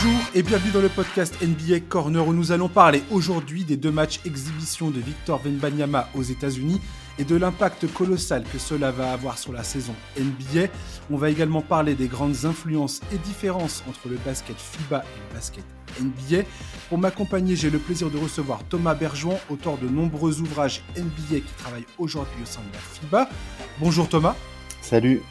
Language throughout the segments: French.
Bonjour et bienvenue dans le podcast NBA Corner où nous allons parler aujourd'hui des deux matchs exhibition de Victor Wembanyama aux États-Unis et de l'impact colossal que cela va avoir sur la saison NBA. On va également parler des grandes influences et différences entre le basket FIBA et le basket NBA. Pour m'accompagner, j'ai le plaisir de recevoir Thomas Bergeron, auteur de nombreux ouvrages NBA qui travaille aujourd'hui au sein de la FIBA. Bonjour Thomas. Salut.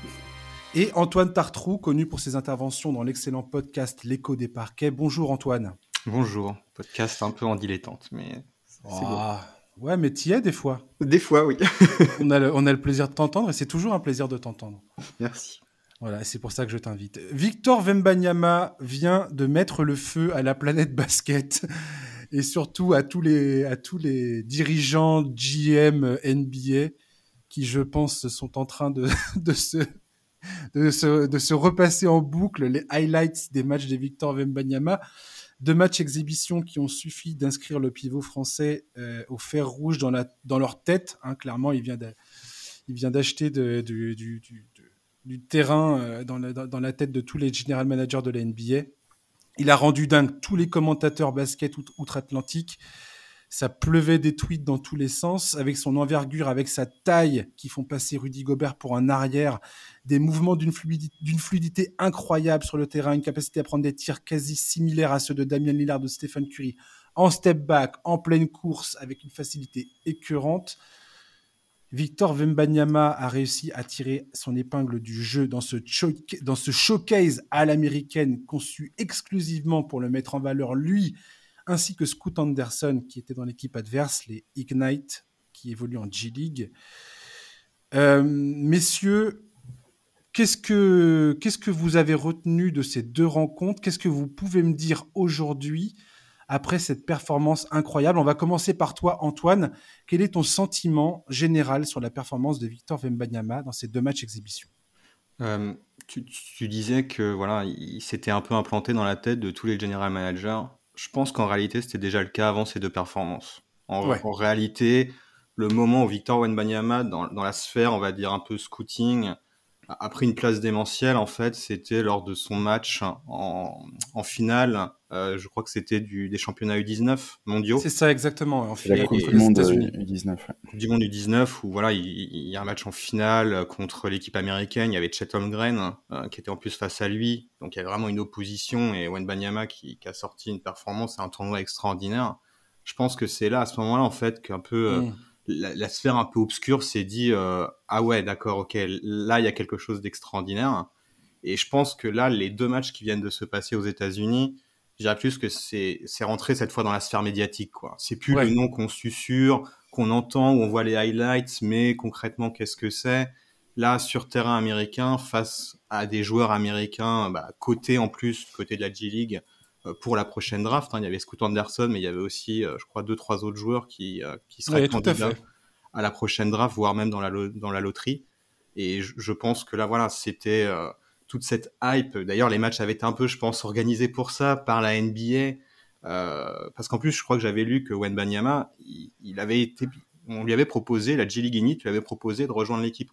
Et Antoine Tartrou, connu pour ses interventions dans l'excellent podcast L'écho des parquets. Bonjour Antoine. Bonjour. Podcast un peu en dilettante, mais c'est ah, Ouais, mais t'y es des fois. Des fois, oui. on, a le, on a le plaisir de t'entendre et c'est toujours un plaisir de t'entendre. Merci. Voilà, c'est pour ça que je t'invite. Victor Vembanyama vient de mettre le feu à la planète basket et surtout à tous les, à tous les dirigeants GM NBA qui, je pense, sont en train de, de se de se, de se repasser en boucle les highlights des matchs de Victor Wembanyama. Deux matchs exhibition qui ont suffi d'inscrire le pivot français euh, au fer rouge dans, la, dans leur tête. Hein. clairement, il vient d'acheter du, terrain euh, dans, la, dans, la, tête de tous les general managers de la NBA. Il a rendu dingue tous les commentateurs basket outre-Atlantique. Ça pleuvait des tweets dans tous les sens, avec son envergure, avec sa taille, qui font passer Rudy Gobert pour un arrière, des mouvements d'une fluidité, incroyable sur le terrain, une capacité à prendre des tirs quasi similaires à ceux de Damien Lillard, de Stephen Curry, en step back, en pleine course, avec une facilité écœurante. Victor Vembanyama a réussi à tirer son épingle du jeu dans ce, dans ce showcase à l'américaine conçu exclusivement pour le mettre en valeur, lui, ainsi que Scoot Anderson qui était dans l'équipe adverse, les Ignite qui évoluent en G-League. Euh, messieurs, qu'est-ce que, que vous avez retenu de ces deux rencontres? Qu'est-ce que vous pouvez me dire aujourd'hui après cette performance incroyable? On va commencer par toi, Antoine. Quel est ton sentiment général sur la performance de Victor Wembanyama dans ces deux matchs exhibition euh, tu, tu, disais que voilà, il s'était un peu implanté dans la tête de tous les general managers je pense qu'en réalité, c'était déjà le cas avant ces deux performances. En, réalité, le moment où Victor Wenbanyama, dans, dans la sphère, on va dire un peu scouting, a pris une place démentielle, en fait, c'était lors de son match en, en finale. Euh, je crois que c'était des championnats U19 mondiaux. C'est ça, exactement. En finale, la Coupe du Monde U19. Coupe du Monde U19, où voilà, il, il, y a un match en finale contre l'équipe américaine. Il y avait Chet Holmgren, euh, qui était en plus face à lui. Donc il y avait vraiment une opposition. Et Wenbanyama qui, qui a sorti une performance et un tournoi extraordinaire. Je pense que c'est là, à ce moment-là, en fait, qu'un peu... Euh, la, sphère un peu obscure s'est dit euh, ah ouais d'accord ok là il y a quelque chose d'extraordinaire. Et je pense que là les deux matchs qui viennent de se passer aux États-Unis je dirais plus que c'est c'est rentré cette fois dans la sphère médiatique quoi. C'est plus le nom qu'on susurre qu'on entend ou on voit les highlights mais concrètement qu'est-ce que c'est? Là sur terrain américain face à des joueurs américains bah, côté en plus côté de la G League pour la prochaine draft. Hein. Il y avait Scoot Anderson, mais il y avait aussi, euh, je crois, deux, trois autres joueurs qui, euh, qui seraient candidats à, la prochaine draft, voire même dans la, dans la loterie. Et je, pense que là, voilà, c'était toute cette hype. D'ailleurs, les matchs avaient été un peu, je pense, organisés pour ça par la NBA. parce qu'en plus, je crois que j'avais lu que Wen Banyama, il, avait été, on lui avait proposé, la G League Init lui avait proposé de rejoindre l'équipe.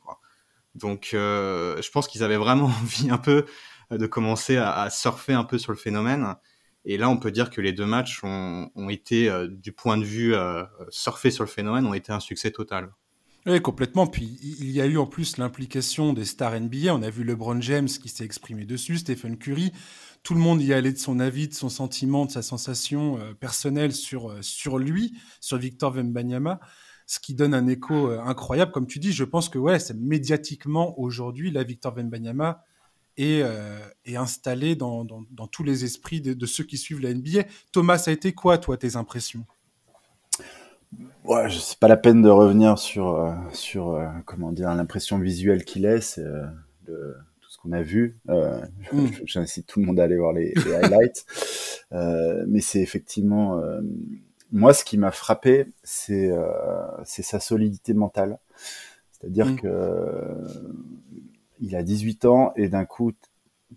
Donc, je pense qu'ils avaient vraiment envie un peu de commencer à, à, surfer un peu sur le phénomène. Et là, on peut dire que les deux matchs ont, été, euh, du point de vue euh, sur le phénomène, ont été un succès total. Oui, complètement. Puis il y a eu en plus l'implication des stars NBA. On a vu LeBron James qui s'est exprimé dessus, Stephen Curry. Tout le monde y allait de son avis, de son sentiment, de sa sensation euh, personnelle sur, euh, sur lui, sur Victor Wembanyama, ce qui donne un écho incroyable. Comme tu dis, je pense que ouais, c'est médiatiquement aujourd'hui, la Victor Wembanyama, et, euh, installé dans, dans, tous les esprits de, ceux qui suivent la NBA. Thomas, ça a été quoi, toi, tes impressions? Ouais, C'est pas la peine de revenir sur, euh, sur euh, comment dire, l'impression visuelle qu'il laisse, de tout ce qu'on a vu. Mm. J'incite tout le monde à aller voir les, highlights. mais c'est effectivement... moi, ce qui m'a frappé, c'est sa solidité mentale. C'est-à-dire mm. que il a 18 ans et d'un coup,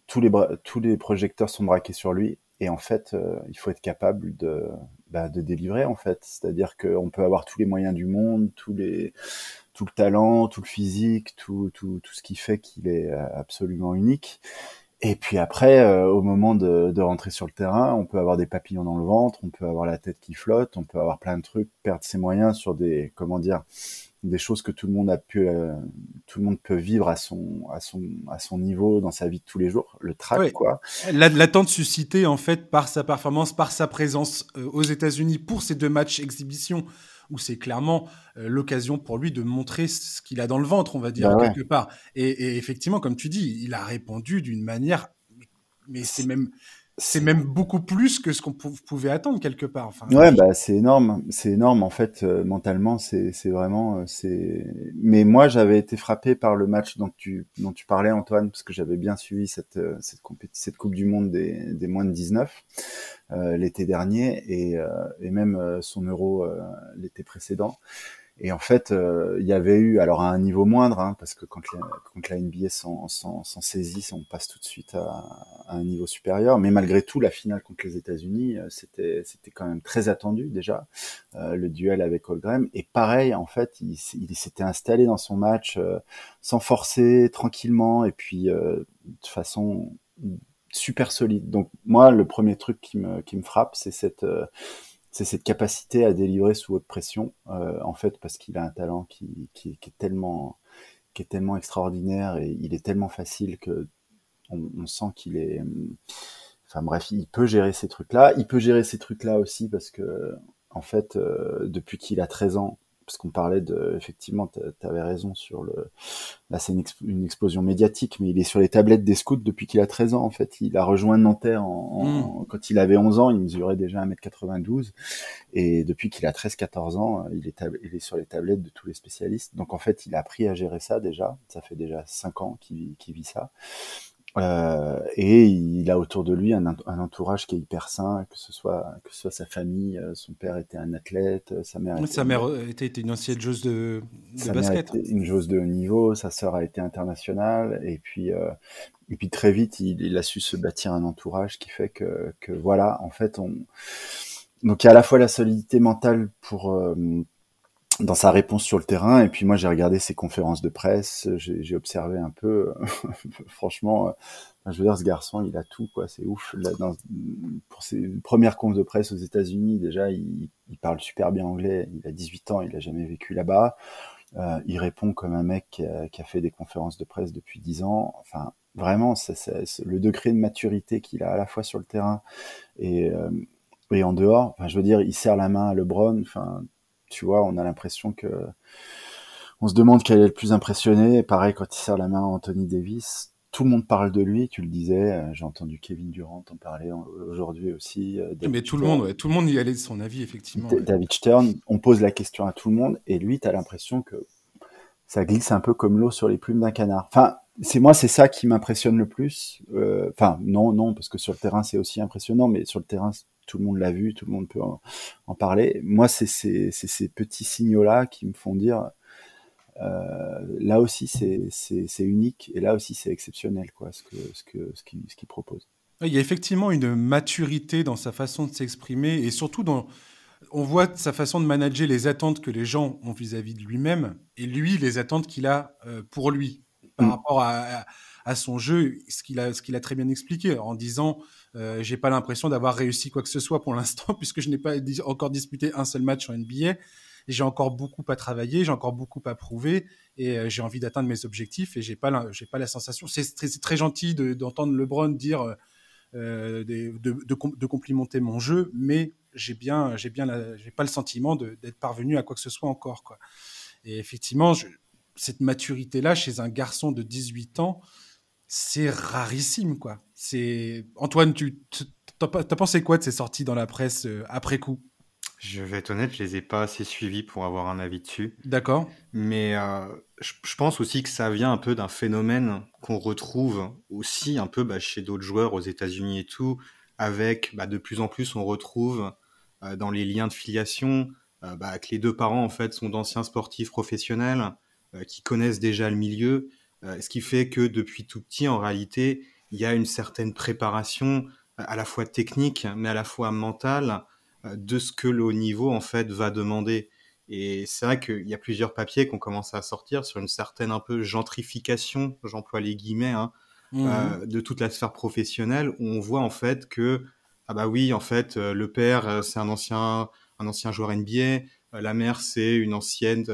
tous les, tous les projecteurs sont braqués sur lui. Et en fait, euh, il faut être capable de, bah, de délivrer, en fait. C'est-à-dire qu'on peut avoir tous les moyens du monde, tous les, tout le talent, tout le physique, tout, tout, tout ce qui fait qu'il est euh, absolument unique. Et puis après, euh, au moment de, de, rentrer sur le terrain, on peut avoir des papillons dans le ventre, on peut avoir la tête qui flotte, on peut avoir plein de trucs, perdre ses moyens sur des, comment dire, des choses que tout le monde a pu, euh, tout le monde peut vivre à son, à son, à son niveau dans sa vie de tous les jours. Le track, quoi. L'attente suscitée en fait par sa performance, par sa présence euh, aux États-Unis pour ces deux matchs exhibition où c'est clairement euh, l'occasion pour lui de montrer ce qu'il a dans le ventre, on va dire, bah quelque part. Et, et, effectivement, comme tu dis, il a répondu d'une manière, mais c'est même, c'est même beaucoup plus que ce qu'on pouvait attendre quelque part. Enfin, ouais, bah c'est énorme, c'est énorme en fait euh, mentalement, c'est vraiment euh, c'est. Mais moi j'avais été frappé par le match dont tu dont tu parlais Antoine parce que j'avais bien suivi cette euh, cette cette Coupe du Monde des des moins de 19 l'été dernier et et même son Euro l'été précédent. Et en fait, euh, il y avait eu, alors à un niveau moindre, hein, parce que quand la, quand la NBA s'en saisit, on passe tout de suite à, à, un niveau supérieur. Mais malgré tout, la finale contre les États-Unis, euh, c'était c'était quand même très attendu déjà, euh, le duel avec Holgram. Et pareil, en fait, il, s'était installé dans son match euh, sans forcer, tranquillement, et puis de façon super solide. Donc moi, le premier truc qui me, qui me frappe, c'est cette c'est cette capacité à délivrer sous haute pression, euh, en fait, parce qu'il a un talent qui, qui, est tellement, qui est tellement extraordinaire et il est tellement facile que on, sent qu'il est, enfin bref, il peut gérer ces trucs-là. Il peut gérer ces trucs-là aussi parce que, en fait, euh, depuis qu'il a 13 ans, parce qu'on parlait de, effectivement, tu avais raison sur le, là c'est une, explosion médiatique, mais il est sur les tablettes des scouts depuis qu'il a 13 ans, en fait. Il a rejoint Nanterre en, mm. quand il avait 11 ans, il mesurait déjà 1m92, et depuis qu'il a 13-14 ans, il est, il est sur les tablettes de tous les spécialistes. Donc en fait, il a appris à gérer ça déjà, ça fait déjà 5 ans qu'il vit ça. Euh, et il a autour de lui un, un, entourage qui est hyper sain, que ce soit que ce soit sa famille. Euh, son père était un athlète, euh, sa mère. sa mère était, une ancienne joueuse de, de sa basket. Mère était une joueuse de haut niveau. Sa sœur a été internationale. Et puis euh, et puis très vite, il, il, a su se bâtir un entourage qui fait que que voilà, en fait, on donc il y a à la fois la solidité mentale pour dans sa réponse sur le terrain. Et puis moi, j'ai regardé ses conférences de presse, j'ai observé un peu. franchement, euh, je veux dire, ce garçon, il a tout, quoi. C'est ouf. Là, dans, pour ses premières conférences de presse aux États-Unis, déjà, il, il, parle super bien anglais. Il a 18 ans, il a jamais vécu là-bas. Euh, il répond comme un mec qui a, qui a, fait des conférences de presse depuis 10 ans. Enfin, vraiment, le degré de maturité qu'il a à la fois sur le terrain et, euh, et en dehors. Enfin, je veux dire, il serre la main à LeBron. Enfin, tu vois, on a l'impression que on se demande quel est le plus impressionné. pareil, quand il serre la main à Anthony Davis, tout le monde parle de lui. Tu le disais, euh, j'ai entendu Kevin Durant en parler aujourd'hui aussi. Euh, Mais tout le monde, tout le monde y allait de son avis effectivement. David Stern, on pose la question à tout le monde, et lui, tu as l'impression que ça glisse un peu comme l'eau sur les plumes d'un canard. Enfin, c'est moi, c'est ça qui m'impressionne le plus. Euh, enfin, non, non, parce que sur le terrain, c'est aussi impressionnant, mais sur le terrain, tout le monde l'a vu, tout le monde peut en, parler. Moi, c'est ces, ces petits signaux-là qui me font dire, euh, là aussi, c'est unique, et là aussi, c'est exceptionnel, quoi, ce que ce que ce qu'il ce propose. Il y a effectivement une maturité dans sa façon de s'exprimer, et surtout dans on voit sa façon de manager les attentes que les gens ont vis-à-vis de lui-même et lui les attentes qu'il a euh, pour lui par mm. rapport à, à, son jeu, ce qu'il a, ce qu'il a très bien expliqué en disant euh, j'ai pas l'impression d'avoir réussi quoi que ce soit pour l'instant puisque je n'ai pas encore disputé un seul match en NBA. J'ai encore beaucoup à travailler, j'ai encore beaucoup à prouver et euh, j'ai envie d'atteindre mes objectifs et j'ai pas j'ai pas la sensation. C'est très, gentil d'entendre LeBron dire euh, de, de, de, complimenter mon jeu, mais j'ai bien j'ai bien j'ai pas le sentiment d'être parvenu à quoi que ce soit encore quoi. Et effectivement, cette maturité-là chez un garçon de 18 ans, c'est rarissime, quoi. C'est Antoine, tu t'as pensé quoi de ces sorties dans la presse euh, après coup? Je vais être honnête, je les ai pas assez suivis pour avoir un avis dessus. D'accord. Mais euh, je, pense aussi que ça vient un peu d'un phénomène qu'on retrouve aussi un peu bah, chez d'autres joueurs aux États-Unis et tout, avec bah, de plus en plus on retrouve euh, dans les liens de filiation bah, que les deux parents en fait sont d'anciens sportifs professionnels qui connaissent déjà le milieu, ce qui fait que depuis tout petit, en réalité, il y a une certaine préparation euh, à la fois technique, mais à la fois mentale de ce que le haut niveau en fait va demander. Et c'est vrai qu'il y a plusieurs papiers qu'on commence à sortir sur une certaine un peu gentrification, j'emploie les guillemets, hein, mmh. de toute la sphère professionnelle où on voit en fait que ah bah oui, en fait, le père c'est un ancien un ancien joueur NBA, la mère c'est une ancienne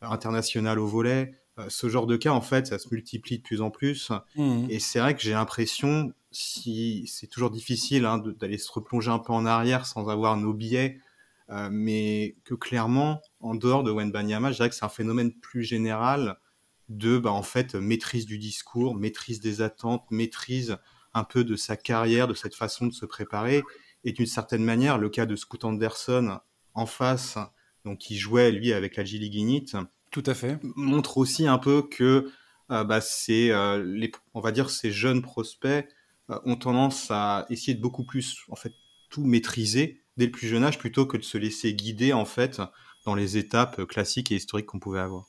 internationale au volet. Ce genre de cas, en fait, ça se multiplie de plus en plus. Mmh. Et c'est vrai que j'ai l'impression, si c'est toujours difficile hein, d'aller se replonger un peu en arrière sans avoir nos billets, euh, mais que clairement, en dehors de Wenbanyama, je dirais que c'est un phénomène plus général de, bah, en fait, maîtrise du discours, maîtrise des attentes, maîtrise un peu de sa carrière, de cette façon de se préparer. Et d'une certaine manière, le cas de Scoot Anderson en face, donc qui jouait lui avec la G League tout à fait, montre aussi un peu que euh, bah, c'est euh, les, on va dire, ces jeunes prospects euh, ont tendance à essayer de beaucoup plus, en fait, tout maîtriser dès le plus jeune âge plutôt que de se laisser guider, en fait, dans les étapes classiques et historiques qu'on pouvait avoir.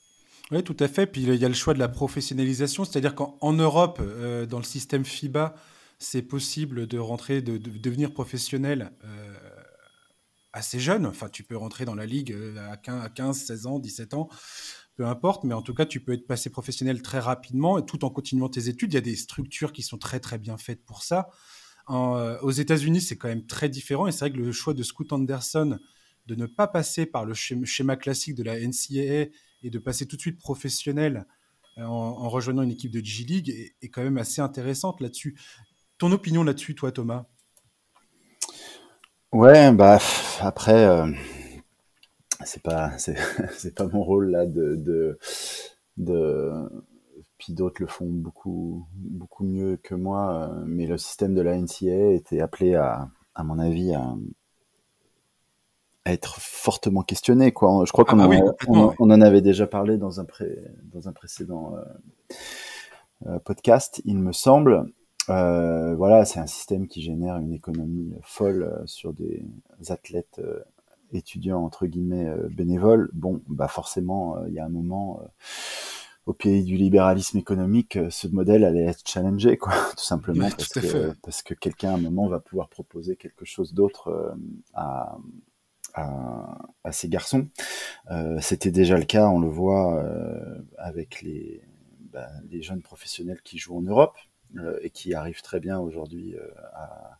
Oui, tout à fait. Puis il y a le choix de la professionnalisation, c'est-à-dire qu'en Europe, euh, dans le système FIBA, c'est possible de rentrer, de, devenir professionnel assez jeune. Enfin, tu peux rentrer dans la ligue à 15, 16 ans, 17 ans, peu importe, mais en tout cas, tu peux être passé professionnel très rapidement, tout en continuant tes études. Il y a des structures qui sont très très bien faites pour ça. Euh, aux États-Unis, c'est quand même très différent, et c'est vrai que le choix de Scoot Anderson de ne pas passer par le schéma classique de la NCAA et de passer tout de suite professionnel euh, en, rejoignant une équipe de G League est, quand même assez intéressante là-dessus. Ton opinion là-dessus, toi, Thomas? Ouais, bah après, euh, c'est pas c'est pas mon rôle là de, de, de puis d'autres le font beaucoup beaucoup mieux que moi euh, mais le système de la NCA était appelé à à mon avis à, être fortement questionné quoi. Je crois ah qu'on bah en, on, en avait déjà parlé dans un pré, dans un précédent euh, euh, podcast il me semble. Voilà c'est un système qui génère une économie folle sur des athlètes étudiant entre guillemets euh, bénévole, bon, bah forcément, euh, il y a un moment euh, au pays du libéralisme économique, ce modèle allait être challengé, quoi, tout simplement parce, que, parce, que, quelqu'un à un moment va pouvoir proposer quelque chose d'autre à, à, à, ces garçons. Euh, C'était déjà le cas, on le voit euh, avec les, bah, les jeunes professionnels qui jouent en Europe euh, et qui arrivent très bien aujourd'hui à,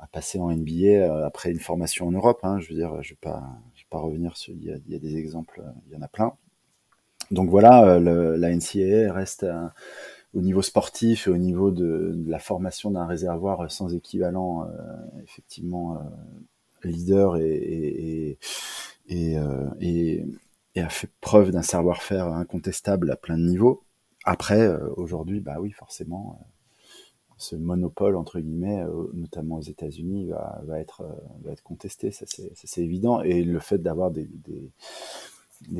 à, passer en NBA euh, après une formation en Europe. Hein. Je veux dire, je je vais pas revenir sur. Il y, a, des exemples, euh, il y en a plein. Donc voilà, euh, la NCAA reste au niveau sportif et au niveau de, la formation d'un réservoir sans équivalent, effectivement leader et, et a fait preuve d'un savoir-faire incontestable à plein de niveaux. Après, aujourd'hui, bah oui, forcément, ce monopole entre guillemets, euh, notamment aux États-Unis, va, euh, être contesté, ça c'est évident. Et le fait d'avoir des,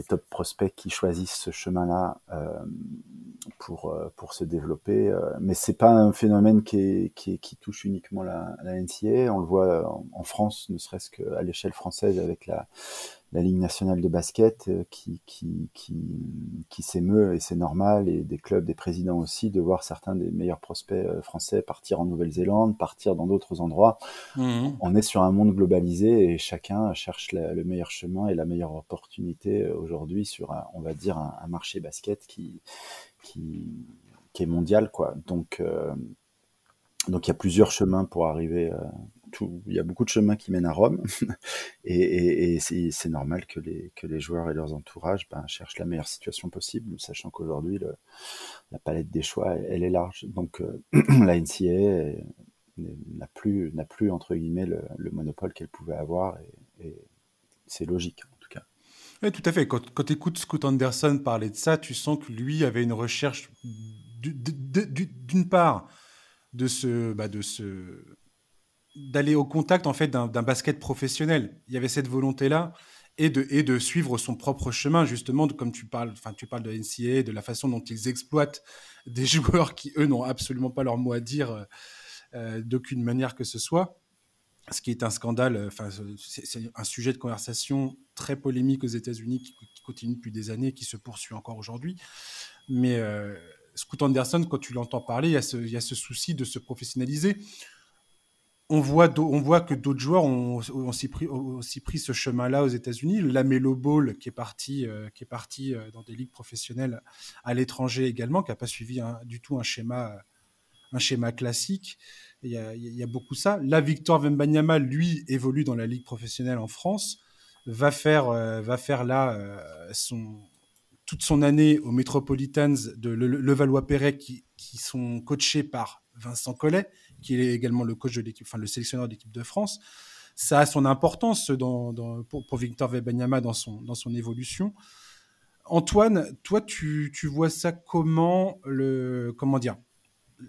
top prospects qui choisissent ce chemin-là euh, pour se développer, mais c'est pas un phénomène qui, touche uniquement la, la NCA. On le voit en France, ne serait-ce qu'à l'échelle française avec la la Ligue nationale de basket euh, qui, qui, qui, qui s'émeut, et c'est normal, et des clubs, des présidents aussi, de voir certains des meilleurs prospects euh, français partir en Nouvelle-Zélande, partir dans d'autres endroits. Mmh. On est sur un monde globalisé et chacun cherche le meilleur chemin et la meilleure opportunité euh, aujourd'hui sur, un, on va dire, un, marché basket qui, qui, qui, est mondial. Quoi. Donc, donc il y a plusieurs chemins pour arriver il y a beaucoup de chemins qui mènent à Rome, et, c'est normal que les, que les joueurs et leurs entourages ben, cherchent la meilleure situation possible, sachant qu'aujourd'hui la palette des choix elle, est large. Donc euh, la NCA n'a plus plus entre guillemets le, monopole qu'elle pouvait avoir, et, c'est logique en tout cas. Oui, tout à fait. Quand, quand tu écoutes Scott Anderson parler de ça, tu sens que lui avait une recherche d'une part de ce, bah de ce d'aller au contact en fait d'un basket professionnel. Il y avait cette volonté là et de et de suivre son propre chemin justement comme tu parles enfin tu parles de NCAA de la façon dont ils exploitent des joueurs qui eux n'ont absolument pas leur mot à dire euh, euh, d'aucune manière que ce soit. Ce qui est un scandale euh, enfin c'est un sujet de conversation très polémique aux États-Unis qui, continue depuis des années qui se poursuit encore aujourd'hui. Mais Scoot Anderson quand tu l'entends parler il y, a ce, il y a ce souci de se professionnaliser on voit, que d'autres joueurs ont, aussi, pris, ce chemin-là aux États-Unis. Lamelo Ball, qui est parti, euh, qui est euh, dans des ligues professionnelles à l'étranger également, qui n'a pas suivi du tout un schéma, un schéma classique. Il y, a, beaucoup ça. Là, Victor Wembanyama, lui, évolue dans la ligue professionnelle en France, va faire, euh, là toute son année aux Metropolitans de Levallois-Perret, qui sont coachés par Vincent Collet, qui est également le coach de l'équipe, enfin le sélectionneur de l'équipe de France. Ça a son importance pour, Victor Wembanyama dans son, dans son évolution. Antoine, toi, tu, tu, vois ça comment le comment dire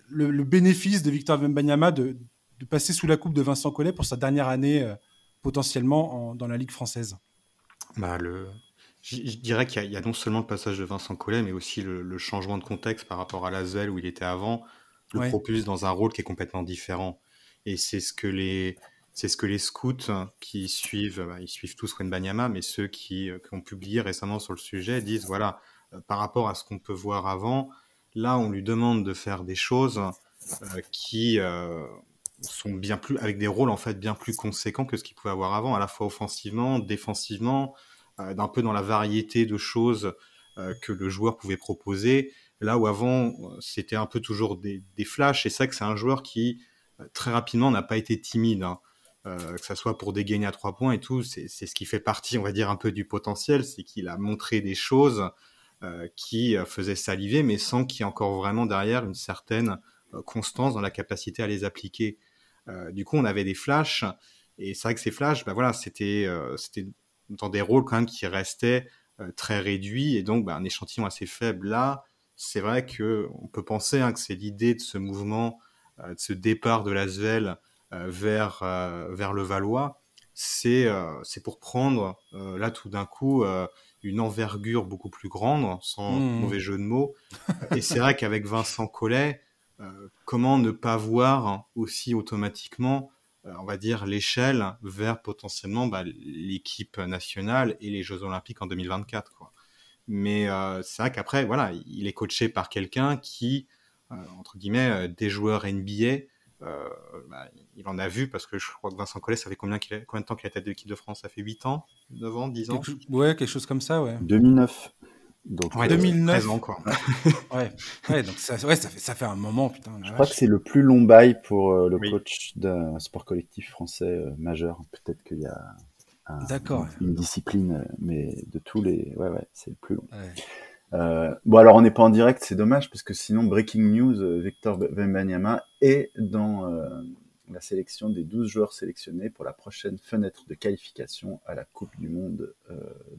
le, bénéfice de Victor Wembanyama de, de, passer sous la coupe de Vincent Collet pour sa dernière année euh, potentiellement dans la Ligue française? Bah, le, je, dirais qu'il y, a non seulement le passage de Vincent Collet, mais aussi le, changement de contexte par rapport à Lasvel où il était avant le propulse dans un rôle qui est complètement différent. Et c'est ce que les, c'est ce que les scouts qui suivent, bah, ils suivent tous Banyama, mais ceux qui, euh, qui, ont publié récemment sur le sujet disent voilà, euh, par rapport à ce qu'on peut voir avant, là on lui demande de faire des choses euh, qui sont bien plus, avec des rôles en fait bien plus conséquents que ce qu'il pouvait avoir avant, à la fois offensivement, défensivement, d'un peu dans la variété de choses que le joueur pouvait proposer. Là où avant, euh, c'était un peu toujours des, flashs. Et ça, que c'est un joueur qui, euh, très rapidement, n'a pas été timide. Hein. Euh, que ça soit pour dégainer à trois points et tout, c'est ce qui fait partie, on va dire, un peu du potentiel, c'est qu'il a montré des choses qui faisaient saliver, mais sans qu'il y ait encore vraiment derrière une certaine constance dans la capacité à les appliquer. du coup, on avait des flashs, et c'est vrai que ces flashs, bah voilà, c'était c'était dans des rôles quand même qui restaient très réduits, et donc bah, un échantillon assez faible là, c'est vrai que on peut penser hein, que c'est l'idée de ce mouvement, euh, de ce départ de l'Asvel euh, vers, euh, vers le Valois, c'est c'est pour prendre là tout d'un coup une envergure beaucoup plus grande, sans mmh. mauvais jeu de mots. Et c'est vrai qu'avec Vincent Collet, comment ne pas voir aussi automatiquement, on va dire, l'échelle vers potentiellement bah, l'équipe nationale et les Jeux Olympiques en 2024. Quoi. Mais euh, c'est vrai qu'après, voilà, il est coaché par quelqu'un qui, euh, entre guillemets, euh, des joueurs NBA, bah, il en a vu parce que je crois que Vincent Collet, ça fait combien, a, combien de temps qu'il est à tête de l'équipe de France Ça fait 8 ans 9 ans 10 ans Ouais, quelque chose comme ça, ouais. 2009. Donc, ouais, 2009. 13 ans, quoi. ouais. ouais, donc ça, ouais, ça, fait, ça fait un moment, putain. Je crois que c'est le plus long bail pour le coach d'un sport collectif français majeur. Peut-être qu'il y a D'accord. Une, discipline, euh, mais de tous les. Ouais, ouais, c'est le plus long. Euh, bon, alors on n'est pas en direct, c'est dommage, parce que sinon, breaking news, euh, Victor Wembanyama est dans la sélection des 12 joueurs sélectionnés pour la prochaine fenêtre de qualification à la Coupe du Monde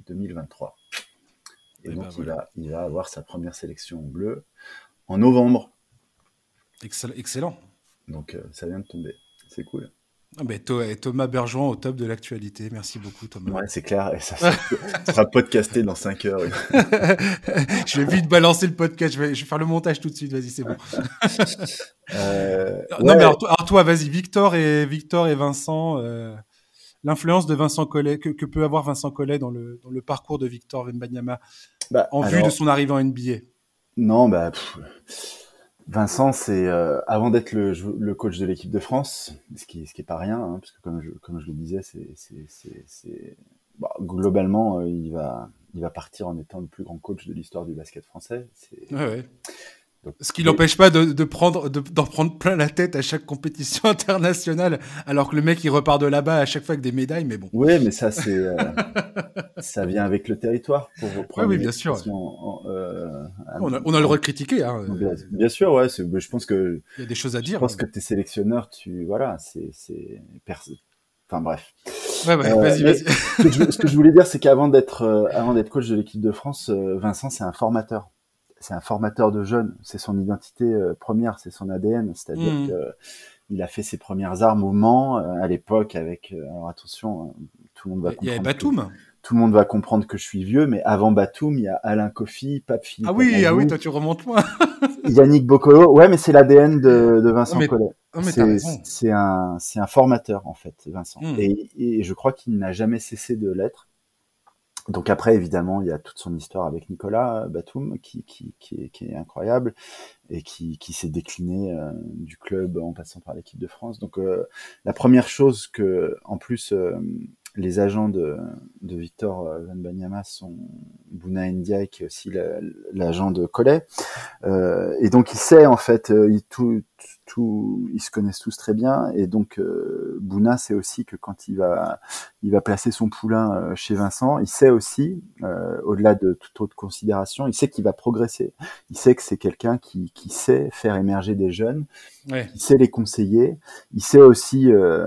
2023. Et, eh donc, ben il, va, il va avoir sa première sélection en bleu en novembre. Excellent. Donc, ça vient de tomber. C'est cool. Ah ben, Thomas Bergeron au top de l'actualité. Merci beaucoup, Thomas. Ouais, c'est clair. Et ça, sera podcasté dans 5 heures. je vais vite balancer le podcast. Je vais, faire le montage tout de suite. Vas-y, c'est bon. Euh, non, mais alors, toi, vas-y. Victor et, Victor et Vincent, euh, l'influence de Vincent Collet, que, peut avoir Vincent Collet dans le, dans le parcours de Victor Wembanyama bah, en vue de son arrivée en NBA Non, bah. Vincent, c'est euh, avant d'être le, coach de l'équipe de France, ce qui, ce qui est pas rien, hein, parce que comme je, comme je le disais, c'est bah, globalement euh, il va il va partir en étant le plus grand coach de l'histoire du basket français. Ce qui n'empêche pas de, de prendre, d'en prendre plein la tête à chaque compétition internationale, alors que le mec il repart de là-bas à chaque fois avec des médailles, mais bon. Oui, mais ça c'est, euh, ça vient avec le territoire pour reprendre. oui, bien sûr. Euh, on, a, on, a, le droit de critiquer. Hein. Bien, sûr, ouais. Je pense que. Il y a des choses à dire. Je pense que tes sélectionneurs, tu, voilà, c'est, c'est, enfin bref. Ouais, ouais, vas-y, euh, vas-y. ce, que je voulais dire, c'est qu'avant d'être, avant d'être coach de l'équipe de France, Vincent, c'est un formateur c'est un formateur de jeunes. C'est son identité euh, première, c'est son ADN. C'est-à-dire mmh. qu'il a fait ses premières armes au Mans euh, à l'époque avec. Euh, alors attention, tout le monde va comprendre. Il y avait Batum. tout le monde va comprendre que je suis vieux, mais avant Batum, il y a Alain Kofi, Pape Philippe. Ah oui, ah oui, toi tu remontes loin. Yannick Bocolo. Ouais, mais c'est l'ADN de, de, Vincent Collet. C'est un, formateur en fait, Vincent. Mmh. Et, et, je crois qu'il n'a jamais cessé de l'être. Donc après, évidemment, il y a toute son histoire avec Nicolas Batum qui, qui, qui, est, qui est, incroyable et qui, qui s'est décliné euh, du club en passant par l'équipe de France. Donc euh, la première chose que, en plus, euh, les agents de, de Victor Banyama sont Bouna Ndiaye, qui est aussi l'agent de Collet. et donc il sait en fait, il, tout, tout, ils se connaissent tous très bien. Et donc Bouna sait aussi que quand il va il va placer son poulain euh, chez Vincent. Il sait aussi, euh, au-delà de toute autre considération, il sait qu'il va progresser. Il sait que c'est quelqu'un qui, qui, sait faire émerger des jeunes, il sait les conseiller. Il sait aussi euh,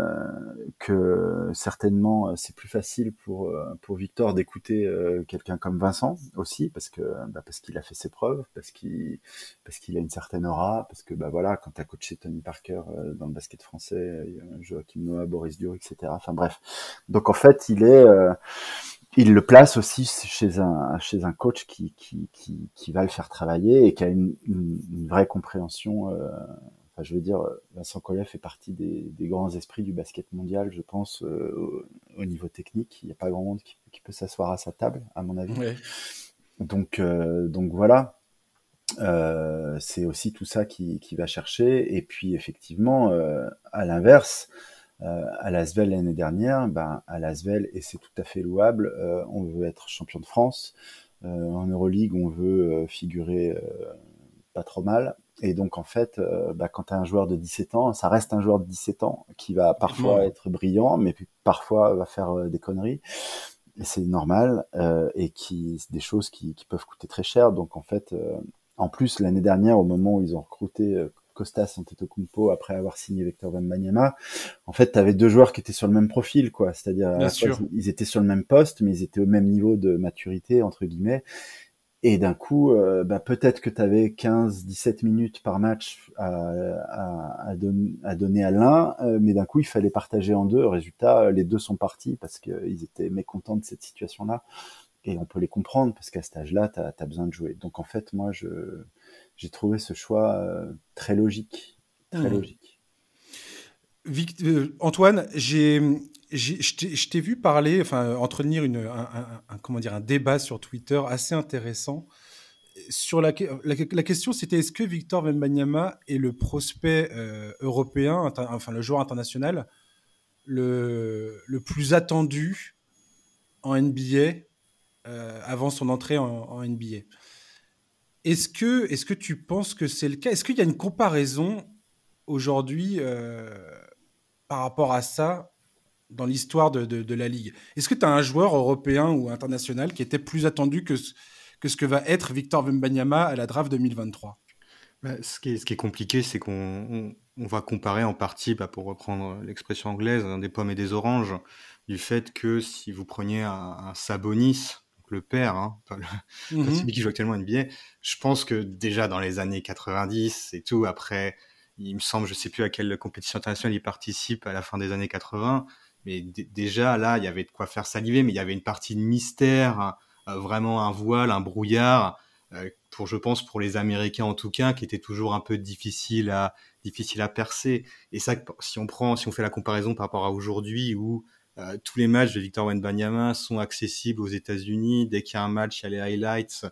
que certainement c'est plus facile pour pour Victor d'écouter quelqu'un comme Vincent aussi, parce que bah, parce qu'il a fait ses preuves, parce qu'il parce qu'il a une certaine aura, parce que bah voilà, quand tu as coaché Tony Parker dans le basket français, Joachim Noah, Boris Dur, etc. Enfin bref, donc en fait, il est, euh, il le place aussi chez un chez un coach qui qui, qui, qui va le faire travailler et qui a une, une, vraie compréhension. Euh, enfin, je veux dire, Vincent Collet fait partie des, des, grands esprits du basket mondial, je pense, euh, au, niveau technique. Il n'y a pas grand monde qui, qui peut s'asseoir à sa table, à mon avis. Donc donc voilà. c'est aussi tout ça qui, qui va chercher et puis effectivement à l'inverse euh, à l'Asvel l'année dernière, ben, à l'Asvel, et c'est tout à fait louable, euh, on veut être champion de France. Euh, en Euroleague, on veut figurer pas trop mal. Et donc, en fait, bah, quand tu as un joueur de 17 ans, ça reste un joueur de 17 ans qui va parfois être brillant, mais parfois va faire des conneries. Et c'est normal, et qui, des choses qui, qui, peuvent coûter très cher. Donc, en fait, en plus, l'année dernière, au moment où ils ont recruté Costas Antetokounmpo après avoir signé Victor Wembanyama, en fait, tu avais deux joueurs qui étaient sur le même profil, quoi. C'est-à-dire, ils étaient sur le même poste, mais ils étaient au même niveau de maturité, entre guillemets. Et d'un coup, euh, bah, peut-être que tu avais 15-17 minutes par match à, à, à, donner à l'un, euh, mais d'un coup, il fallait partager en deux. Résultat, les deux sont partis parce qu'ils étaient mécontents de cette situation-là. Et on peut les comprendre parce qu'à cet âge-là, tu as, besoin de jouer. Donc en fait, moi, j'ai trouvé ce choix euh, très logique. Très mmh. logique. Euh, Antoine, j'ai, je t'ai vu parler, enfin, entretenir une, un, comment dire, un débat sur Twitter assez intéressant. Sur la, question, c'était est-ce que Victor Wembanyama est le prospect euh, européen, enfin le joueur international, le, plus attendu en NBA avant son entrée en, en NBA est-ce que, est que tu penses que c'est le cas? Est-ce qu'il y a une comparaison aujourd'hui euh, par rapport à ça dans l'histoire de, la Ligue. Est-ce que tu as un joueur européen ou international qui était plus attendu que, que ce que va être Victor Wembanyama à la draft 2023 bah, ce, qui est, ce, qui est, compliqué, c'est qu'on on, va comparer en partie, bah, pour reprendre l'expression anglaise, des pommes et des oranges, du fait que si vous preniez un, un Sabonis, le père, hein, pas, le, mmh celui qui joue actuellement NBA, je pense que déjà dans les années 90 et tout, après, il me semble, je sais plus à quelle compétition internationale il participe à la fin des années 80, mais déjà là, il y avait de quoi faire saliver, mais il y avait une partie de mystère, euh, vraiment un voile, un brouillard, euh, pour, je pense, pour les Américains en tout cas, qui était toujours un peu difficile à, difficile à percer. Et ça, si on prend, si on fait la comparaison par rapport à aujourd'hui où euh, tous les matchs de Victor Wenbanyama sont accessibles aux États-Unis. Dès qu'il y a un match, il y a les highlights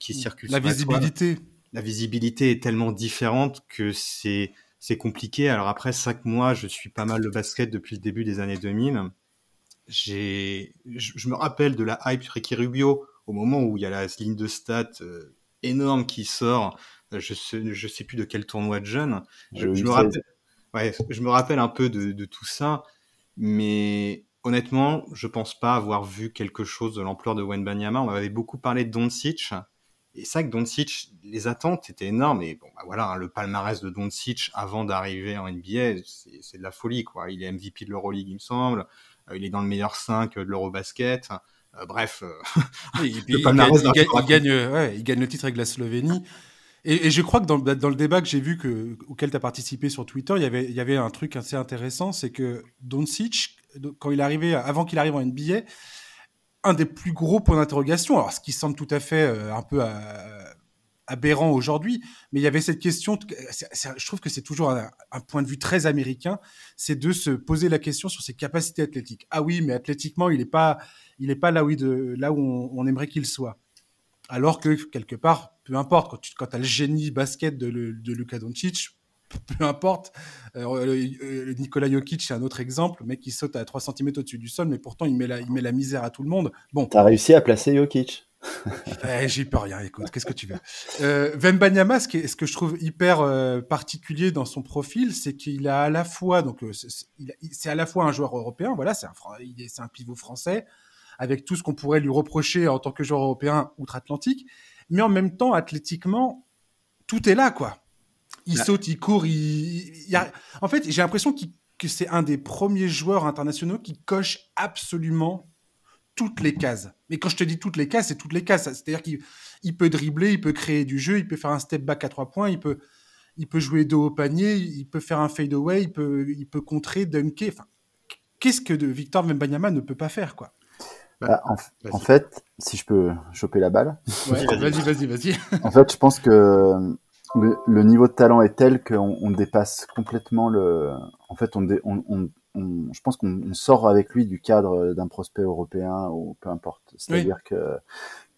qui circulent. La visibilité. La visibilité est tellement différente que c'est c'est compliqué. Alors après cinq mois, je suis pas mal le basket depuis le début des années 2000. J'ai, je, me rappelle de la hype Ricky Rubio au moment où il y a la ligne de stats euh, énorme qui sort. Je sais, je sais plus de quel tournoi de jeunes. Je, me rappelle, ouais, je me rappelle un peu de, de tout ça. Mais honnêtement, je pense pas avoir vu quelque chose de l'ampleur de Banyama. On avait beaucoup parlé de Doncic. Et ça, que Doncic, les attentes étaient énormes. Et bon, bah voilà, hein, le palmarès de Doncic avant d'arriver en NBA, c'est de la folie, quoi. Il est MVP de l'Euroleague, il me semble. Euh, il est dans le meilleur 5 de l'Eurobasket. Euh, bref, il, gagne, le titre avec la Slovénie. Et, je crois que dans, dans le débat que j'ai vu que, auquel tu as participé sur Twitter, il y avait, il y avait un truc assez intéressant, c'est que Doncic, quand il arrivait, avant qu'il arrive en NBA, un des plus gros points d'interrogation, alors ce qui semble tout à fait euh, un peu aberrant aujourd'hui, mais il y avait cette question, je trouve que c'est toujours un, point de vue très américain, c'est de se poser la question sur ses capacités athlétiques. Ah oui, mais athlétiquement, il n'est pas, il pas là où, de, là où on, aimerait qu'il soit. Alors que quelque part, peu importe, quand tu quand as le génie basket de, de Luka Doncic, peu importe. Euh, Nicolas Jokic, c'est un autre exemple, le mec qui saute à 3 cm au-dessus du sol, mais pourtant il met la, il met la misère à tout le monde. Bon. T'as réussi à placer Jokic eh, J'y peux rien, écoute, qu'est-ce que tu veux. Euh, Vembanyama, ce, ce, que je trouve hyper euh, particulier dans son profil, c'est qu'il a à la fois, donc euh, c'est à la fois un joueur européen, voilà, c'est un, c'est un pivot français, avec tout ce qu'on pourrait lui reprocher en tant que joueur européen outre-Atlantique, mais en même temps, athlétiquement, tout est là, quoi. Il saute, il court, il, En fait, j'ai l'impression que c'est un des premiers joueurs internationaux qui coche absolument toutes les cases. Mais quand je te dis toutes les cases, c'est toutes les cases. C'est-à-dire qu'il peut dribbler, il peut créer du jeu, il peut faire un step back à trois points, il peut, il peut jouer dos au panier, il peut faire un fade away, il peut, il peut contrer, dunker. Enfin, qu'est-ce que de Victor Mbanyama ne peut pas faire, quoi? Bah, en, fait, si je peux choper la balle. vas-y, vas-y, vas-y. en fait, je pense que le, niveau de talent est tel qu'on on dépasse complètement le. En fait, on, on, je pense qu'on sort avec lui du cadre d'un prospect européen ou peu importe. C'est-à-dire que,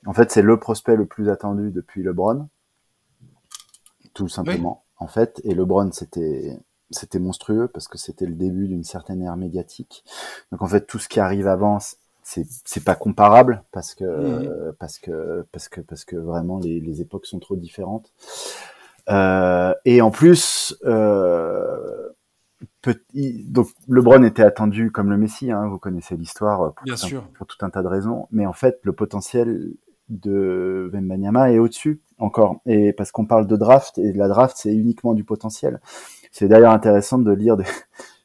en fait, c'est le prospect le plus attendu depuis LeBron, tout simplement. En fait, et LeBron, c'était c'était monstrueux parce que c'était le début d'une certaine ère médiatique. Donc en fait, tout ce qui arrive avant, c'est c'est pas comparable parce que mmh. parce que parce que parce que vraiment les, les époques sont trop différentes. Euh, et en plus, euh, petit, donc LeBron était attendu comme le Messi, hein, vous connaissez l'histoire pour, Bien sûr. pour tout un tas de raisons, mais en fait le potentiel de Wembanyama est au-dessus encore, et parce qu'on parle de draft et la draft c'est uniquement du potentiel. C'est d'ailleurs intéressant de lire des,